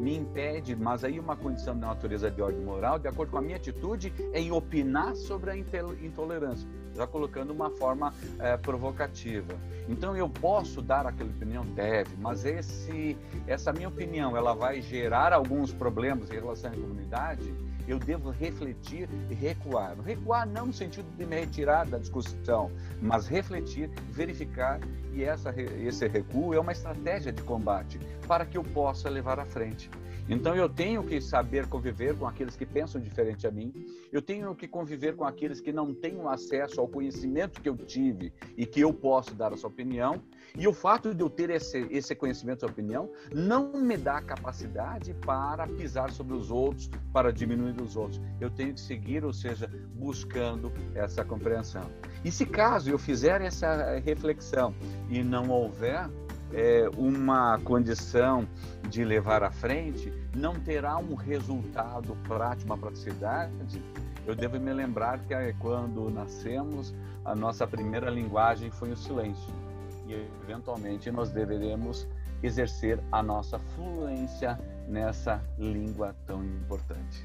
me impede, mas aí uma condição da natureza de ordem moral, de acordo com a minha atitude, é em opinar sobre a intolerância, já colocando uma forma é, provocativa. Então eu posso dar aquela opinião? Deve, mas esse, essa minha opinião, ela vai gerar alguns problemas em relação à comunidade? Eu devo refletir e recuar. Recuar não no sentido de me retirar da discussão, mas refletir, verificar, e essa, esse recuo é uma estratégia de combate para que eu possa levar à frente. Então eu tenho que saber conviver com aqueles que pensam diferente a mim, eu tenho que conviver com aqueles que não têm acesso ao conhecimento que eu tive e que eu posso dar a sua opinião, e o fato de eu ter esse, esse conhecimento e opinião não me dá capacidade para pisar sobre os outros, para diminuir os outros. Eu tenho que seguir, ou seja, buscando essa compreensão. E se caso eu fizer essa reflexão e não houver é, uma condição de levar à frente, não terá um resultado prático, uma praticidade. Eu devo me lembrar que quando nascemos, a nossa primeira linguagem foi o silêncio e eventualmente nós deveremos exercer a nossa fluência nessa língua tão importante.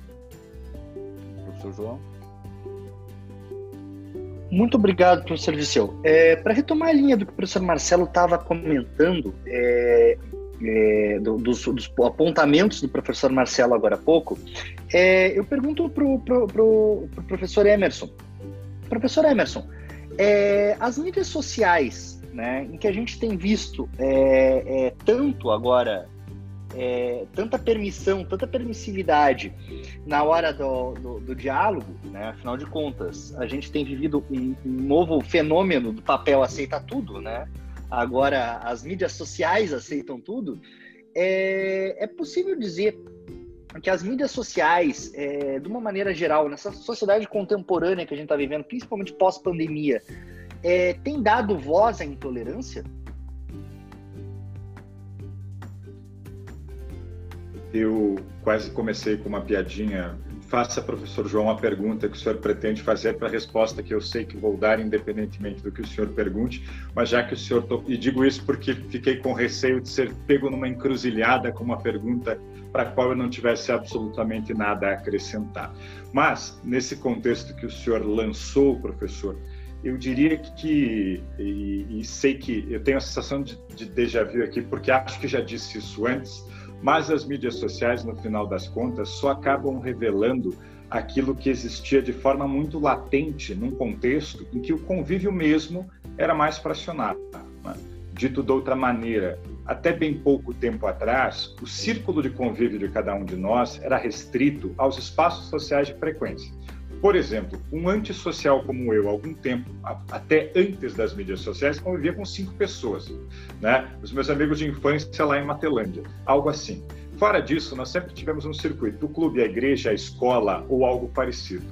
Professor João?
Muito obrigado, professor Disseu. É, Para retomar a linha do que o professor Marcelo estava comentando, é, é, do, dos, dos, apontamentos do professor Marcelo agora há pouco, é, eu pergunto para o pro, pro, pro professor Emerson. Professor Emerson, é, as mídias sociais né, em que a gente tem visto é, é, tanto agora, é, tanta permissão, tanta permissividade na hora do, do, do, diálogo, né, afinal de contas, a gente tem vivido um, um novo fenômeno do papel aceita tudo, né? agora as mídias sociais aceitam tudo, é, é possível dizer que as mídias sociais, é, de uma maneira geral, nessa sociedade contemporânea que a gente está vivendo, principalmente pós-pandemia, é, tem dado voz à intolerância?
Eu quase comecei com uma piadinha. Faça, professor João, a pergunta que o senhor pretende fazer para a resposta que eu sei que vou dar, independentemente do que o senhor pergunte, mas já que o senhor. To... E digo isso porque fiquei com receio de ser pego numa encruzilhada com uma pergunta para a qual eu não tivesse absolutamente nada a acrescentar. Mas, nesse contexto que o senhor lançou, professor, eu diria que, e, e, sei que eu tenho a sensação de, de déjà vu aqui, porque acho que já disse isso antes, mas as mídias sociais, no final das contas, só acabam revelando aquilo que existia de forma muito latente num contexto em que o convívio mesmo era mais fracionado. Né? Dito de outra maneira, até bem pouco tempo atrás, o círculo de convívio de cada um de nós era restrito aos espaços sociais de frequência. Por exemplo, um antissocial como eu, algum tempo, até antes das mídias sociais, convivia com cinco pessoas. Né? Os meus amigos de infância lá em Matelândia, algo assim. Fora disso, nós sempre tivemos um circuito, o clube, a igreja, a escola ou algo parecido.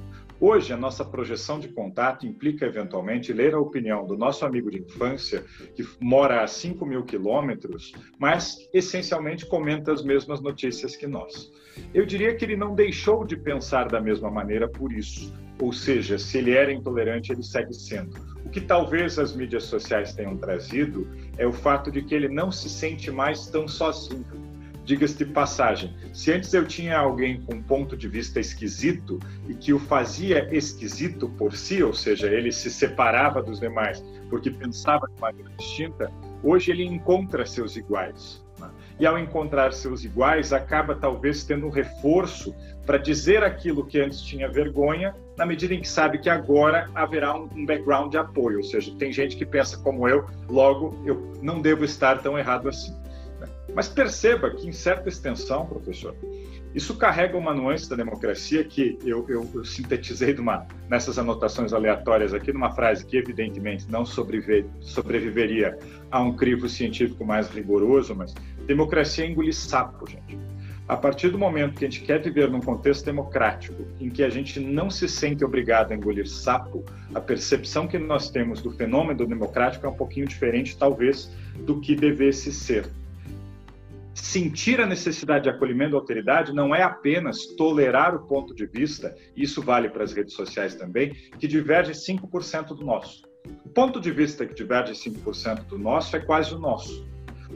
Hoje, a nossa projeção de contato implica, eventualmente, ler a opinião do nosso amigo de infância, que mora a 5 mil quilômetros, mas essencialmente comenta as mesmas notícias que nós. Eu diria que ele não deixou de pensar da mesma maneira por isso. Ou seja, se ele era intolerante, ele segue sendo. O que talvez as mídias sociais tenham trazido é o fato de que ele não se sente mais tão sozinho diga-se de passagem, se antes eu tinha alguém com um ponto de vista esquisito e que o fazia esquisito por si, ou seja, ele se separava dos demais porque pensava de maneira distinta, hoje ele encontra seus iguais. Né? E ao encontrar seus iguais, acaba talvez tendo um reforço para dizer aquilo que antes tinha vergonha, na medida em que sabe que agora haverá um background de apoio, ou seja, tem gente que pensa como eu, logo eu não devo estar tão errado assim. Mas perceba que, em certa extensão, professor, isso carrega uma nuance da democracia que eu, eu, eu sintetizei uma, nessas anotações aleatórias aqui, numa frase que, evidentemente, não sobreviver, sobreviveria a um crivo científico mais rigoroso, mas democracia engolir sapo, gente. A partir do momento que a gente quer viver num contexto democrático, em que a gente não se sente obrigado a engolir sapo, a percepção que nós temos do fenômeno democrático é um pouquinho diferente, talvez, do que devesse ser sentir a necessidade de acolhimento da alteridade não é apenas tolerar o ponto de vista, isso vale para as redes sociais também, que diverge 5% do nosso. O ponto de vista que diverge 5% do nosso é quase o nosso.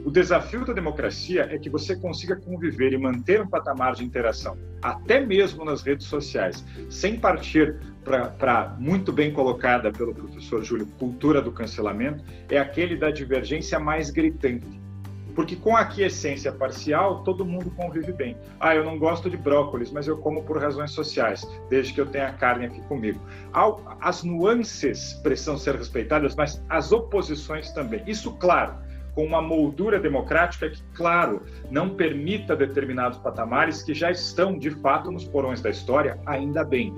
O desafio da democracia é que você consiga conviver e manter um patamar de interação, até mesmo nas redes sociais, sem partir para muito bem colocada pelo professor Júlio, cultura do cancelamento, é aquele da divergência mais gritante porque com a aquiescência parcial, todo mundo convive bem. Ah, eu não gosto de brócolis, mas eu como por razões sociais, desde que eu tenha carne aqui comigo. As nuances precisam ser respeitadas, mas as oposições também. Isso, claro, com uma moldura democrática que, claro, não permita determinados patamares que já estão, de fato, nos porões da história, ainda bem.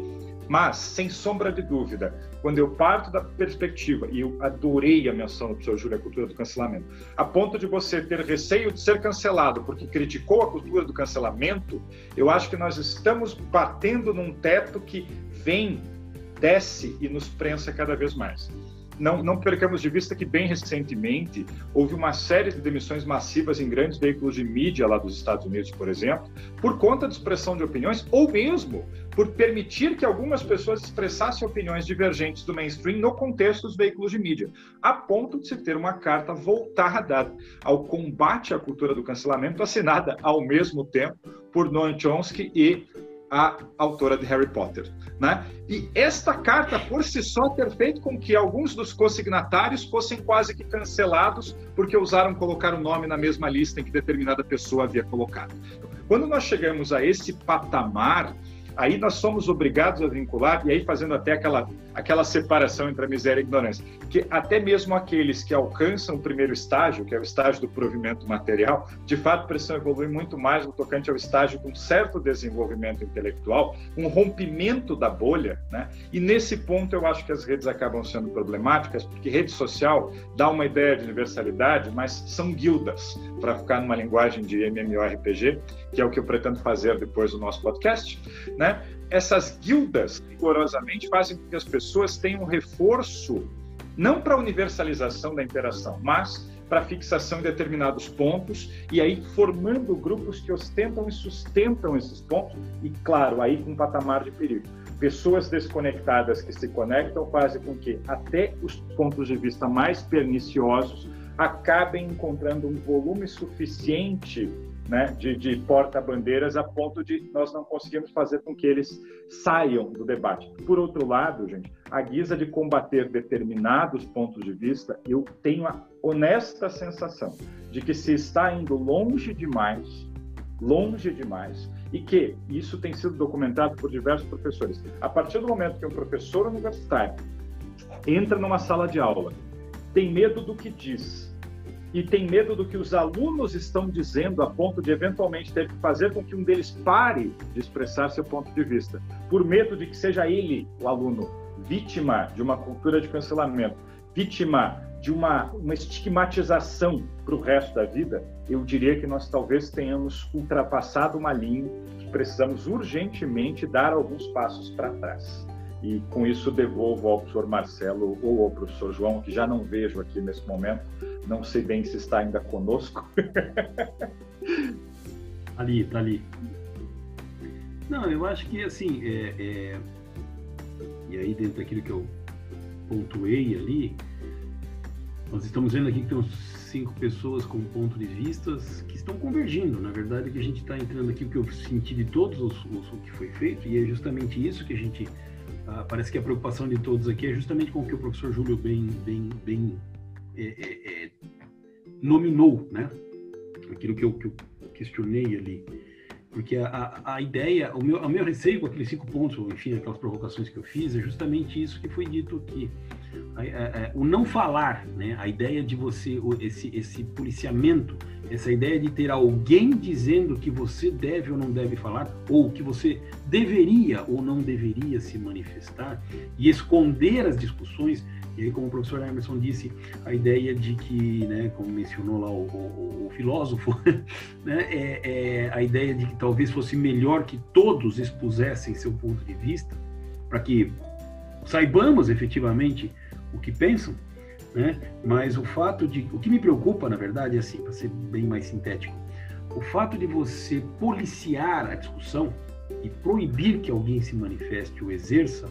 Mas, sem sombra de dúvida, quando eu parto da perspectiva, e eu adorei a menção do professor Júlio, a cultura do cancelamento, a ponto de você ter receio de ser cancelado porque criticou a cultura do cancelamento, eu acho que nós estamos batendo num teto que vem, desce e nos prensa cada vez mais não, não percamos de vista que, bem recentemente, houve uma série de demissões massivas em grandes veículos de mídia lá dos Estados Unidos, por exemplo, por conta de expressão de opiniões, ou mesmo por permitir que algumas pessoas expressassem opiniões divergentes do mainstream no contexto dos veículos de mídia, a ponto de se ter uma carta voltada ao combate à cultura do cancelamento, assinada ao mesmo tempo por Noam Chomsky e a autora de Harry Potter. Né? E esta carta, por si só, ter feito com que alguns dos consignatários fossem quase que cancelados porque ousaram colocar o nome na mesma lista em que determinada pessoa havia colocado. Quando nós chegamos a esse patamar, aí nós somos obrigados a vincular, e aí fazendo até aquela, aquela separação entre a miséria e a ignorância, que até mesmo aqueles que alcançam o primeiro estágio, que é o estágio do provimento material, de fato precisam evoluir muito mais no tocante ao estágio de um certo desenvolvimento intelectual, um rompimento da bolha, né? E nesse ponto eu acho que as redes acabam sendo problemáticas, porque rede social dá uma ideia de universalidade, mas são guildas, para ficar numa linguagem de MMORPG, que é o que eu pretendo fazer depois do nosso podcast, né? Essas guildas, rigorosamente, fazem com que as pessoas tenham um reforço, não para a universalização da interação, mas para fixação em determinados pontos e aí formando grupos que ostentam e sustentam esses pontos e, claro, aí com um patamar de perigo. Pessoas desconectadas que se conectam fazem com que até os pontos de vista mais perniciosos acabem encontrando um volume suficiente né, de, de porta-bandeiras a ponto de nós não conseguirmos fazer com que eles saiam do debate. Por outro lado, gente, a guisa de combater determinados pontos de vista, eu tenho a honesta sensação de que se está indo longe demais, longe demais, e que isso tem sido documentado por diversos professores. A partir do momento que um professor universitário entra numa sala de aula, tem medo do que diz, e tem medo do que os alunos estão dizendo a ponto de eventualmente ter que fazer com que um deles pare de expressar seu ponto de vista, por medo de que seja ele, o aluno, vítima de uma cultura de cancelamento, vítima de uma, uma estigmatização para o resto da vida, eu diria que nós talvez tenhamos ultrapassado uma linha que precisamos urgentemente dar alguns passos para trás. E com isso devolvo ao professor Marcelo ou ao professor João, que já não vejo aqui nesse momento, não sei bem se está ainda conosco. [LAUGHS]
ali, tá ali. Não, eu acho que assim, é, é... e aí dentro daquilo que eu pontuei ali, Nós estamos vendo aqui que tem cinco pessoas com pontos de vistas que estão convergindo. Na verdade, que a gente está entrando aqui, o que eu senti de todos os, os, o que foi feito, e é justamente isso que a gente. Ah, parece que a preocupação de todos aqui é justamente com o que o professor Júlio bem, bem, bem é, é, é, nominou, né? Aquilo que eu, que eu questionei ali. Porque a, a, ideia, o meu, o meu receio com aqueles cinco pontos, enfim, aquelas provocações que eu fiz, é justamente isso que foi dito aqui. A, a, o não falar, né? a ideia de você, esse, esse policiamento, essa ideia de ter alguém dizendo que você deve ou não deve falar, ou que você deveria ou não deveria se manifestar, e esconder as discussões, e aí, como o professor Emerson disse, a ideia de que, né, como mencionou lá o, o, o filósofo, [LAUGHS] né, é, é, a ideia de que talvez fosse melhor que todos expusessem seu ponto de vista, para que saibamos efetivamente o que pensam, né? Mas o fato de, o que me preocupa, na verdade, é assim, para ser bem mais sintético, o fato de você policiar a discussão e proibir que alguém se manifeste ou exerça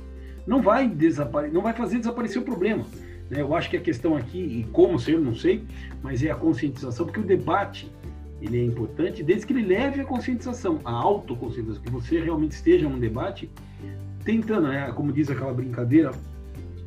não vai, desapare... não vai fazer desaparecer o problema. Né? Eu acho que a questão aqui, e como ser, não sei, mas é a conscientização, porque o debate ele é importante desde que ele leve a conscientização, a autoconscientização, que você realmente esteja num debate tentando, né? como diz aquela brincadeira,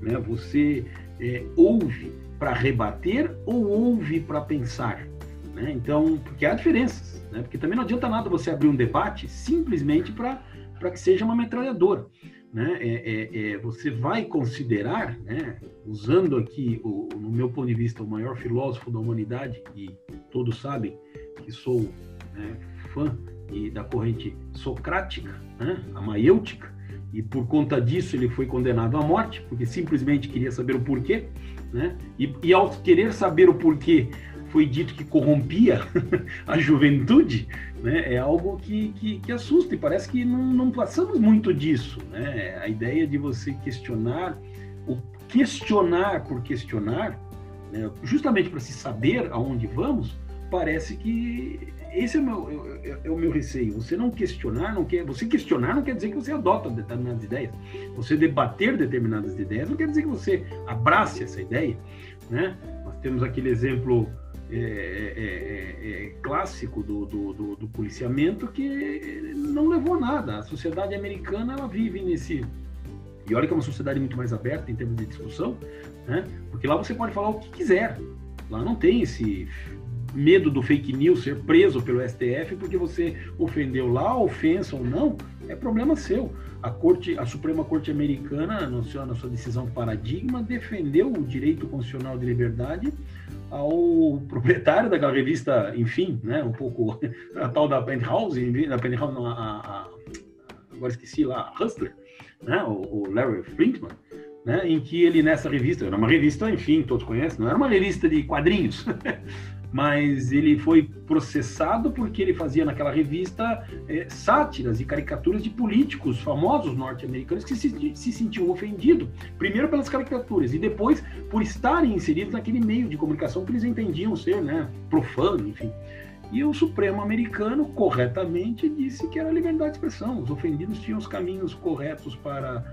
né? você é, ouve para rebater ou ouve para pensar. Né? Então, porque há diferenças, né? porque também não adianta nada você abrir um debate simplesmente para que seja uma metralhadora né, é, é, é, você vai considerar, né, usando aqui, o, no meu ponto de vista, o maior filósofo da humanidade, e todos sabem que sou né, fã e da corrente socrática, né, a maiêutica, e por conta disso ele foi condenado à morte, porque simplesmente queria saber o porquê, né, e, e ao querer saber o porquê, foi dito que corrompia [LAUGHS] a juventude, né, é algo que, que, que, assusta e parece que não, não passamos muito disso. Né? A ideia de você questionar, o questionar por questionar, né, justamente para se saber aonde vamos, parece que esse é o, meu, é, é o meu receio. Você não questionar, não quer, você questionar não quer dizer que você adota determinadas ideias. Você debater determinadas ideias não quer dizer que você abrace essa ideia, né? Nós temos aquele exemplo é é, é, é, clássico do, do, do, do, policiamento que não levou a nada. A sociedade americana ela vive nesse. E olha que é uma sociedade muito mais aberta em termos de discussão, né? porque lá você pode falar o que quiser. Lá não tem esse medo do fake news ser preso pelo STF porque você ofendeu lá, ofensa ou não, é problema seu. A Corte, a Suprema Corte Americana, na sua, na sua decisão paradigma, defendeu o direito constitucional de liberdade ao [LAUGHS] proprietário daquela revista, enfim, né, um pouco [LAUGHS] a tal da Penthouse, da Penthouse, não, a, a, agora esqueci lá, a Hustler, né, o, o Larry Flintman, né, em que ele nessa revista, era uma revista, enfim, todos conhecem, não era uma revista de quadrinhos, [LAUGHS] mas ele foi processado porque ele fazia naquela revista é, sátiras e caricaturas de políticos famosos norte-americanos que se, se sentiam ofendidos, primeiro pelas caricaturas e depois por estarem inseridos naquele meio de comunicação que eles entendiam ser né, profano, enfim. E o Supremo americano, corretamente, disse que era liberdade de expressão. Os ofendidos tinham os caminhos corretos para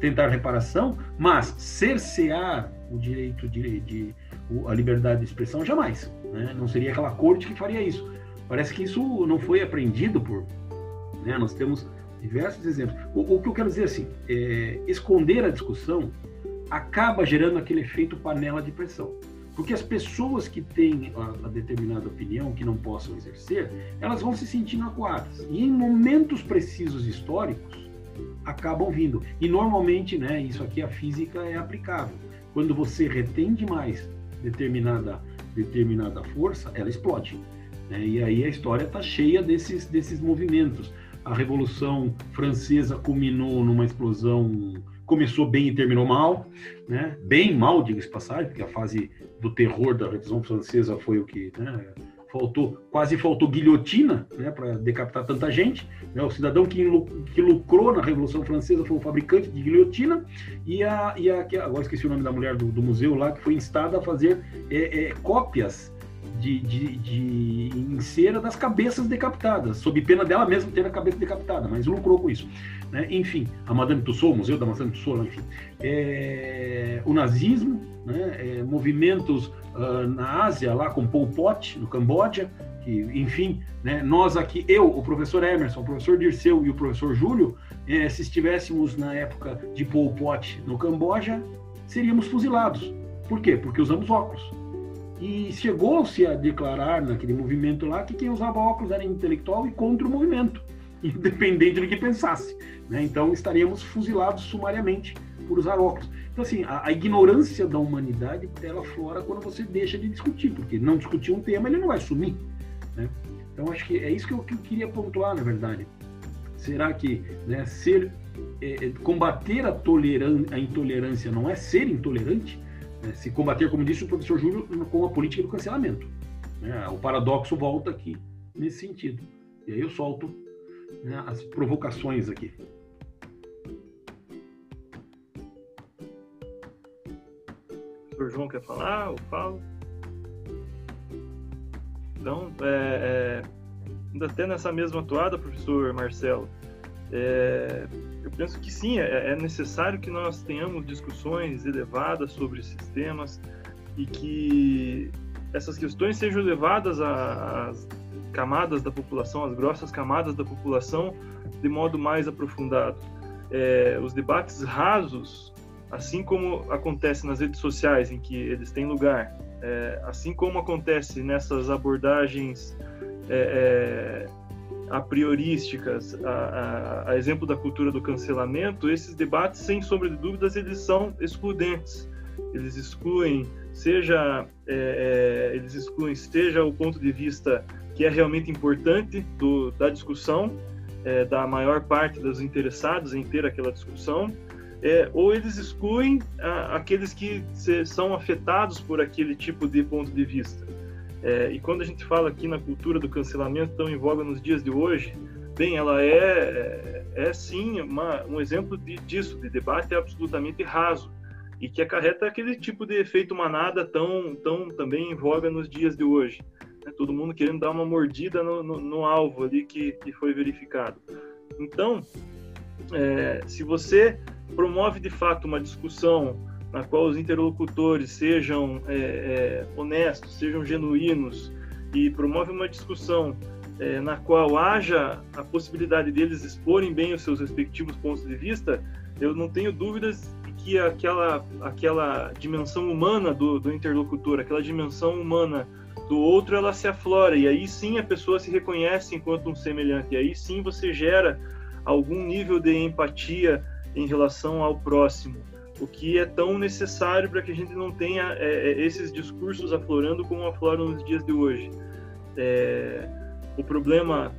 tentar reparação, mas cercear o direito de, de a liberdade de expressão jamais. Né? Não seria aquela corte que faria isso. Parece que isso não foi aprendido por. Né? Nós temos diversos exemplos. O, o, que eu quero dizer assim, é, esconder a discussão acaba gerando aquele efeito panela de pressão. Porque as pessoas que têm a, a, determinada opinião, que não possam exercer, elas vão se sentindo acuadas. E em momentos precisos históricos, acabam vindo. E normalmente, né, isso aqui a física é aplicável. Quando você retém demais determinada, determinada força, ela explode. Né? E aí a história está cheia desses, desses movimentos. A Revolução Francesa culminou numa explosão, começou bem e terminou mal, né? bem mal, diga-se passagem, porque a fase do terror da Revolução Francesa foi o que né? Faltou, quase faltou guilhotina né? para decapitar tanta gente. Né? O cidadão que, que lucrou na Revolução Francesa foi o fabricante de guilhotina e a, e a agora esqueci o nome da mulher do, do museu lá que foi instada a fazer é, é, cópias de, de, de, em cera das cabeças decapitadas, sob pena dela mesma ter a cabeça decapitada, mas lucrou com isso. Né? Enfim, a Madame Tussauds, o Museu da Madame Tussauds, enfim. É, o nazismo, né? É, movimentos uh, na Ásia, lá com Pol Pot, no Camboja, que, enfim, né, nós aqui, eu, o professor Emerson, o professor Dirceu e o professor Júlio, eh, se estivéssemos na época de Pol Pot no Camboja, seríamos fuzilados. Por quê? Porque usamos óculos. E chegou-se a declarar naquele movimento lá que quem usava óculos era intelectual e contra o movimento, [LAUGHS] independente do que pensasse. Né? Então estaríamos fuzilados sumariamente por usar óculos. Então, assim, a, a, ignorância da humanidade ela flora quando você deixa de discutir, porque não discutir um tema ele não vai sumir. Né? Então, acho que é isso que eu, que eu queria pontuar, na verdade. Será que né, ser é, é combater a, a intolerância não é ser intolerante? Né? Se combater, como disse o professor Júlio, com a política do cancelamento. Né? O paradoxo volta aqui nesse sentido. E aí eu solto né, as provocações aqui.
O João quer falar? Eu falo. Então, é, é, ainda até nessa mesma atuada, professor Marcelo, é, eu penso que sim, é, é, necessário que nós tenhamos discussões elevadas sobre esses temas e que essas questões sejam levadas às camadas da população, às grossas camadas da população, de modo mais aprofundado. É, os debates rasos, assim como acontece nas redes sociais, em que eles têm lugar, é, assim como acontece nessas abordagens é, é, a priorísticas, a, a, a, exemplo da cultura do cancelamento, esses debates, sem sombra de dúvidas, eles são excludentes. Eles excluem, seja é, é, eles excluem, seja o ponto de vista que é realmente importante do, da discussão, é, da maior parte dos interessados em ter aquela discussão, é, ou eles excluem a, aqueles que se, são afetados por aquele tipo de ponto de vista. É, e quando a gente fala aqui na cultura do cancelamento tão em voga nos dias de hoje, bem, ela é, é, é sim uma, um exemplo de, disso, de debate absolutamente raso e que acarreta aquele tipo de efeito manada tão, tão também em voga nos dias de hoje. Né? Todo mundo querendo dar uma mordida no, no, no alvo ali que, que foi verificado. Então, é, se você promove de fato uma discussão na qual os interlocutores sejam é, é, honestos, sejam genuínos e promove uma discussão é, na qual haja a possibilidade deles exporem bem os seus respectivos pontos de vista, eu não tenho dúvidas que aquela, aquela dimensão humana do, do interlocutor, aquela dimensão humana do outro, ela se aflora. E aí sim a pessoa se reconhece enquanto um semelhante, e aí sim você gera algum nível de empatia em relação ao próximo, o que é tão necessário para que a gente não tenha é, é, esses discursos aflorando como afloram nos dias de hoje. É, o problema,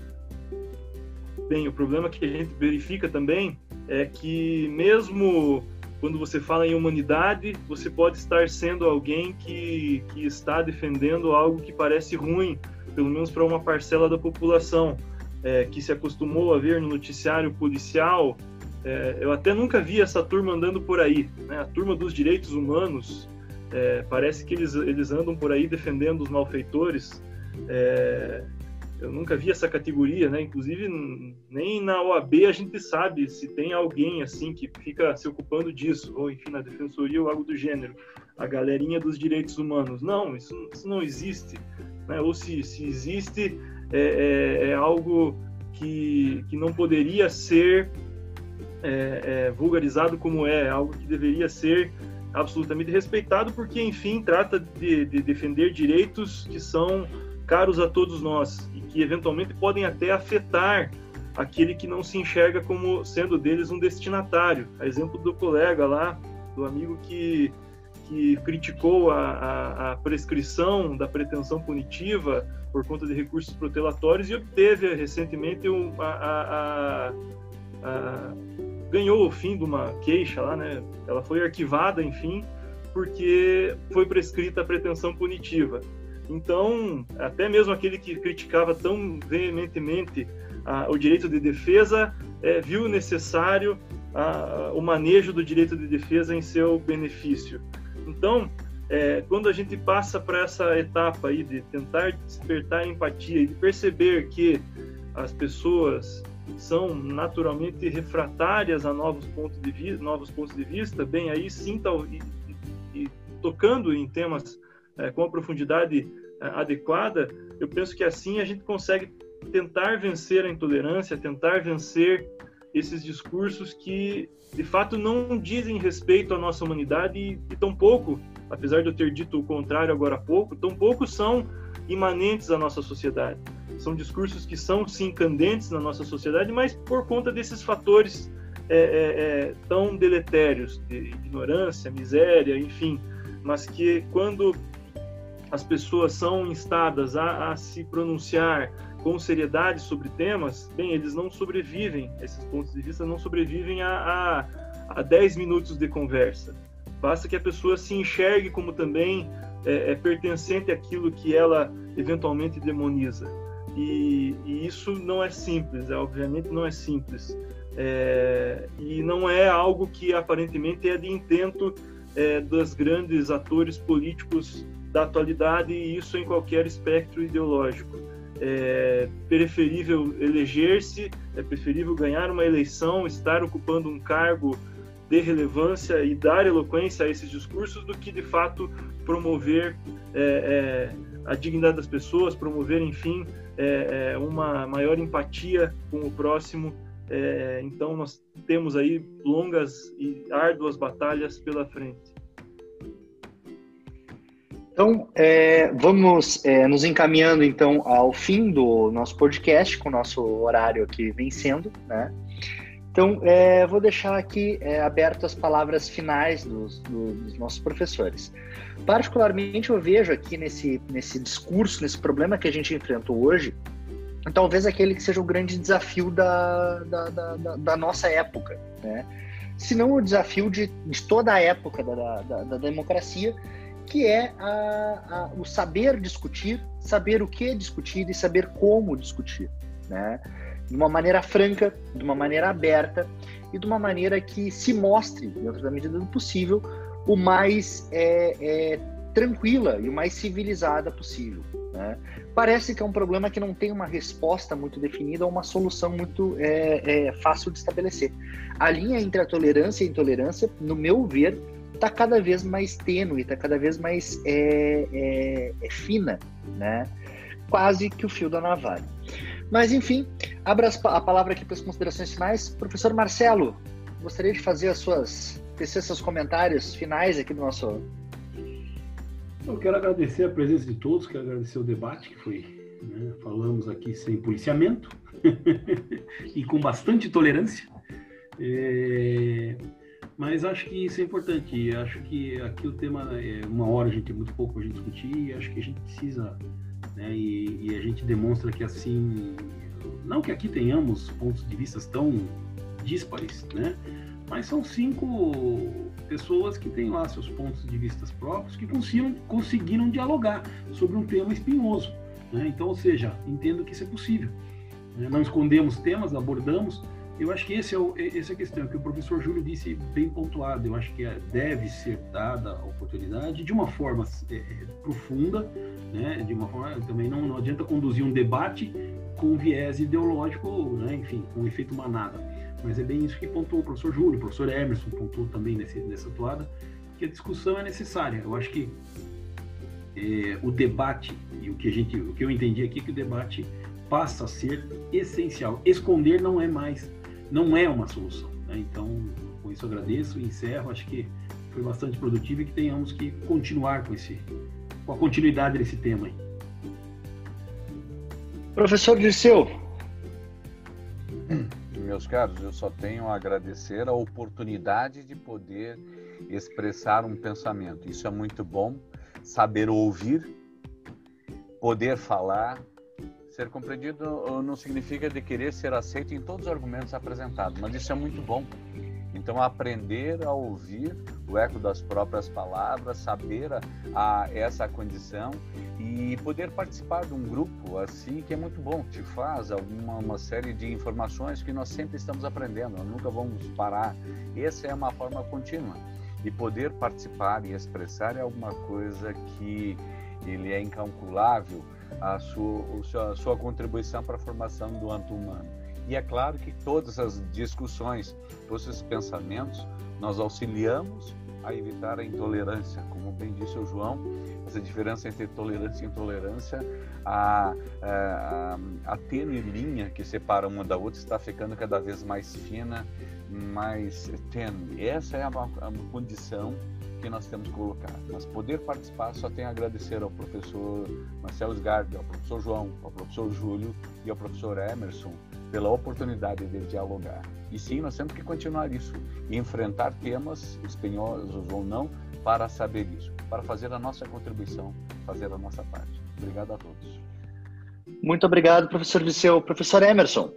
bem, o problema que a gente verifica também é que mesmo quando você fala em humanidade, você pode estar sendo alguém que, que está defendendo algo que parece ruim, pelo menos para uma parcela da população, é, que se acostumou a ver no noticiário policial é, eu até nunca vi essa turma andando por aí, né? A turma dos direitos humanos, é, parece que eles, eles andam por aí defendendo os malfeitores. É, eu nunca vi essa categoria, né? Inclusive, nem na OAB a gente sabe se tem alguém assim que fica se ocupando disso, ou enfim, na defensoria ou algo do gênero. A galerinha dos direitos humanos. Não, isso, isso não existe. Né? Ou se, se existe, é, é, é algo que, que não poderia ser é, é, vulgarizado como é, algo que deveria ser absolutamente respeitado, porque, enfim, trata de, de, defender direitos que são caros a todos nós e que eventualmente podem até afetar aquele que não se enxerga como sendo deles um destinatário. A exemplo do colega lá, do amigo que, que criticou a, a, a prescrição da pretensão punitiva por conta de recursos protelatórios e obteve recentemente a, a ganhou o fim de uma queixa lá, né? Ela foi arquivada, enfim, porque foi prescrita a pretensão punitiva. Então, até mesmo aquele que criticava tão veementemente ah, o direito de defesa é, viu necessário ah, o manejo do direito de defesa em seu benefício. Então, é, quando a gente passa para essa etapa aí de tentar despertar empatia e de perceber que as pessoas são naturalmente refratárias a novos pontos de vista, novos pontos de vista, bem aí sim, tal, e, e, tocando em temas é, com a profundidade é, adequada, eu penso que assim a gente consegue tentar vencer a intolerância, tentar vencer esses discursos que de fato não dizem respeito à nossa humanidade e, e tampouco, apesar de eu ter dito o contrário agora há pouco, tampouco são imanentes à nossa sociedade. São discursos que são sim candentes na nossa sociedade, mas por conta desses fatores é, é, é, tão deletérios de ignorância, miséria, enfim, mas que quando as pessoas são instadas a, a se pronunciar com seriedade sobre temas, bem, eles não sobrevivem, esses pontos de vista não sobrevivem a, a, a 10 minutos de conversa. Basta que a pessoa se enxergue como também é, é pertencente àquilo que ela eventualmente demoniza. E, e, isso não é simples, é, obviamente não é simples. É, e não é algo que aparentemente é de intento é, dos grandes atores políticos da atualidade, e isso em qualquer espectro ideológico. É preferível eleger-se, é preferível ganhar uma eleição, estar ocupando um cargo de relevância e dar eloquência a esses discursos do que de fato promover é, é, a dignidade das pessoas, promover, enfim, é, é uma maior empatia com o próximo. É, então, nós temos aí longas e árduas batalhas pela frente.
Então, é, vamos é, nos encaminhando então ao fim do nosso podcast, com o nosso horário aqui vencendo, né? Então, é, vou deixar aqui é, aberto as palavras finais dos, dos, nossos professores. Particularmente, eu vejo aqui nesse, nesse discurso, nesse problema que a gente enfrentou hoje, talvez aquele que seja o grande desafio da, da, da, da nossa época, né? se não o desafio de, de toda a época da, da, da democracia, que é a, a, o saber discutir, saber o que discutir e saber como discutir. Né? De uma maneira franca, de uma maneira aberta e de uma maneira que se mostre, dentro da medida do possível, o mais é, é, tranquila e o mais civilizada possível. Né? Parece que é um problema que não tem uma resposta muito definida ou uma solução muito é, é fácil de estabelecer. A linha entre a tolerância e a intolerância, no meu ver, está cada vez mais tênue, está cada vez mais é, é, fina, né? quase que o fio da navalha. Mas, enfim, abra a palavra aqui para as considerações finais. Professor Marcelo, gostaria de fazer as suas, tecer seus comentários finais aqui do nosso.
Eu quero agradecer a presença de todos, quero agradecer o debate que foi. Né? Falamos aqui sem policiamento [LAUGHS] e com bastante tolerância. É... Mas acho que isso é importante. Acho que aqui o tema é uma hora a gente é muito pouco para discutir. E acho que a gente precisa né? E, e, a gente demonstra que assim, não que aqui tenhamos pontos de vista tão díspares, né? Mas são cinco pessoas que têm lá seus pontos de vista próprios que conseguiram, conseguiram dialogar sobre um tema espinhoso. Né? Então, ou seja, entendo que isso é possível. Né? Não escondemos temas, abordamos, eu acho que esse é, o, esse é a questão, que o professor Júlio disse bem pontuado. Eu acho que é, deve ser dada a oportunidade de uma forma é, é, profunda, né? de uma forma também não, não adianta conduzir um debate com viés ideológico, né? enfim, com efeito manada. Mas é bem isso que pontuou o professor Júlio, o professor Emerson pontuou também nesse, nessa toada, que a discussão é necessária. Eu acho que é, o debate, e o que, a gente, o que eu entendi aqui, que o debate passa a ser essencial. Esconder não é mais não é uma solução. Né? Então, com isso agradeço e encerro. Acho que foi bastante produtivo e que tenhamos que continuar com, esse, com a continuidade desse tema. Aí.
Professor Dirceu.
Meus caros, eu só tenho a agradecer a oportunidade de poder expressar um pensamento. Isso é muito bom. Saber ouvir, poder falar, Ser compreendido não significa de querer ser aceito em todos os argumentos apresentados, mas isso é muito bom. Então, aprender a ouvir o eco das próprias palavras, saber a, a, essa condição e poder participar de um grupo assim que é muito bom, te faz alguma uma série de informações que nós sempre estamos aprendendo, nós nunca vamos parar. Essa é uma forma contínua. E poder participar e expressar é alguma coisa que ele é incalculável a sua, a sua contribuição para a formação do anto-humano. E é claro que todas as discussões, todos esses pensamentos, nós auxiliamos a evitar a intolerância. Como bem disse o João, essa diferença entre tolerância e intolerância, a, a, a tênue linha que separa uma da outra está ficando cada vez mais fina, mais tênue. Essa é a, a condição que nós temos que colocar. Mas poder participar só tem a agradecer ao professor Marcelo Sgarbi, ao professor João, ao professor Júlio e ao professor Emerson pela oportunidade de dialogar. E sim, nós temos que continuar isso e enfrentar temas espinhosos ou não para saber isso, para fazer a nossa contribuição, fazer a nossa parte. Obrigado a todos.
Muito obrigado, professor Liceu. Professor Emerson.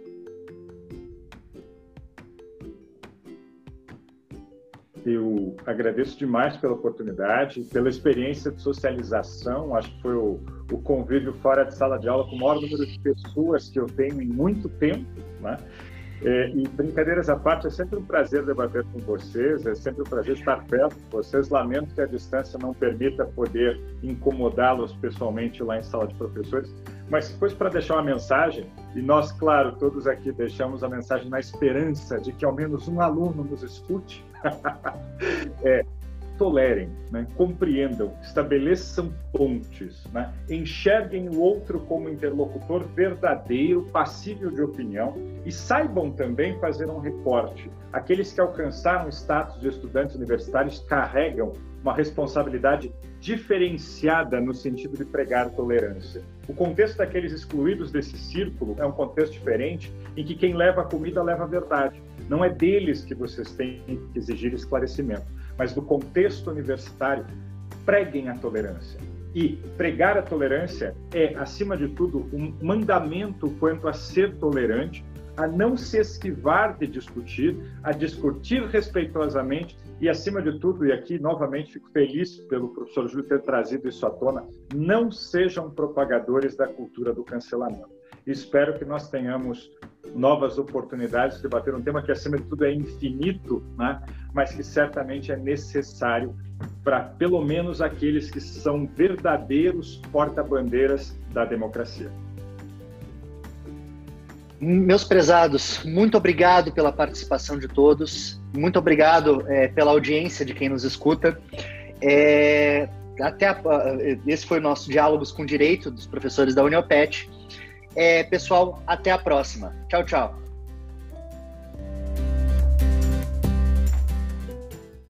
Eu agradeço demais pela oportunidade, pela experiência de socialização. Acho que foi o, o convívio fora de sala de aula com o maior número de pessoas que eu tenho em muito tempo. Né? É, e brincadeiras à parte, é sempre um prazer debater com vocês, é sempre um prazer estar perto de vocês. Lamento que a distância não permita poder incomodá-los pessoalmente lá em sala de professores, mas se fosse para deixar uma mensagem, e nós, claro, todos aqui deixamos a mensagem na esperança de que ao menos um aluno nos escute, [LAUGHS] é, tolerem, né? compreendam, estabeleçam pontes, né? enxerguem o outro como interlocutor verdadeiro, passível de opinião e saibam também fazer um recorte. Aqueles que alcançaram o status de estudantes universitários carregam uma responsabilidade diferenciada no sentido de pregar tolerância. O contexto daqueles excluídos desse círculo é um contexto diferente, em que quem leva a comida leva a verdade. Não é deles que vocês têm que exigir esclarecimento, mas do contexto universitário, preguem a tolerância. E pregar a tolerância é, acima de tudo, um mandamento quanto a ser tolerante, a não se esquivar de discutir, a discutir respeitosamente e, acima de tudo, e aqui novamente fico feliz pelo professor Júlio ter trazido isso à tona, não sejam propagadores da cultura do cancelamento. Espero que nós tenhamos novas oportunidades de debater um tema que, acima de tudo, é infinito, né? mas que certamente é necessário para, pelo menos, aqueles que são verdadeiros porta-bandeiras da democracia.
Meus prezados, muito obrigado pela participação de todos, muito obrigado é, pela audiência de quem nos escuta. É, até a, esse foi o nosso Diálogos com Direito dos professores da Uniopet. É, pessoal, até a próxima. Tchau, tchau.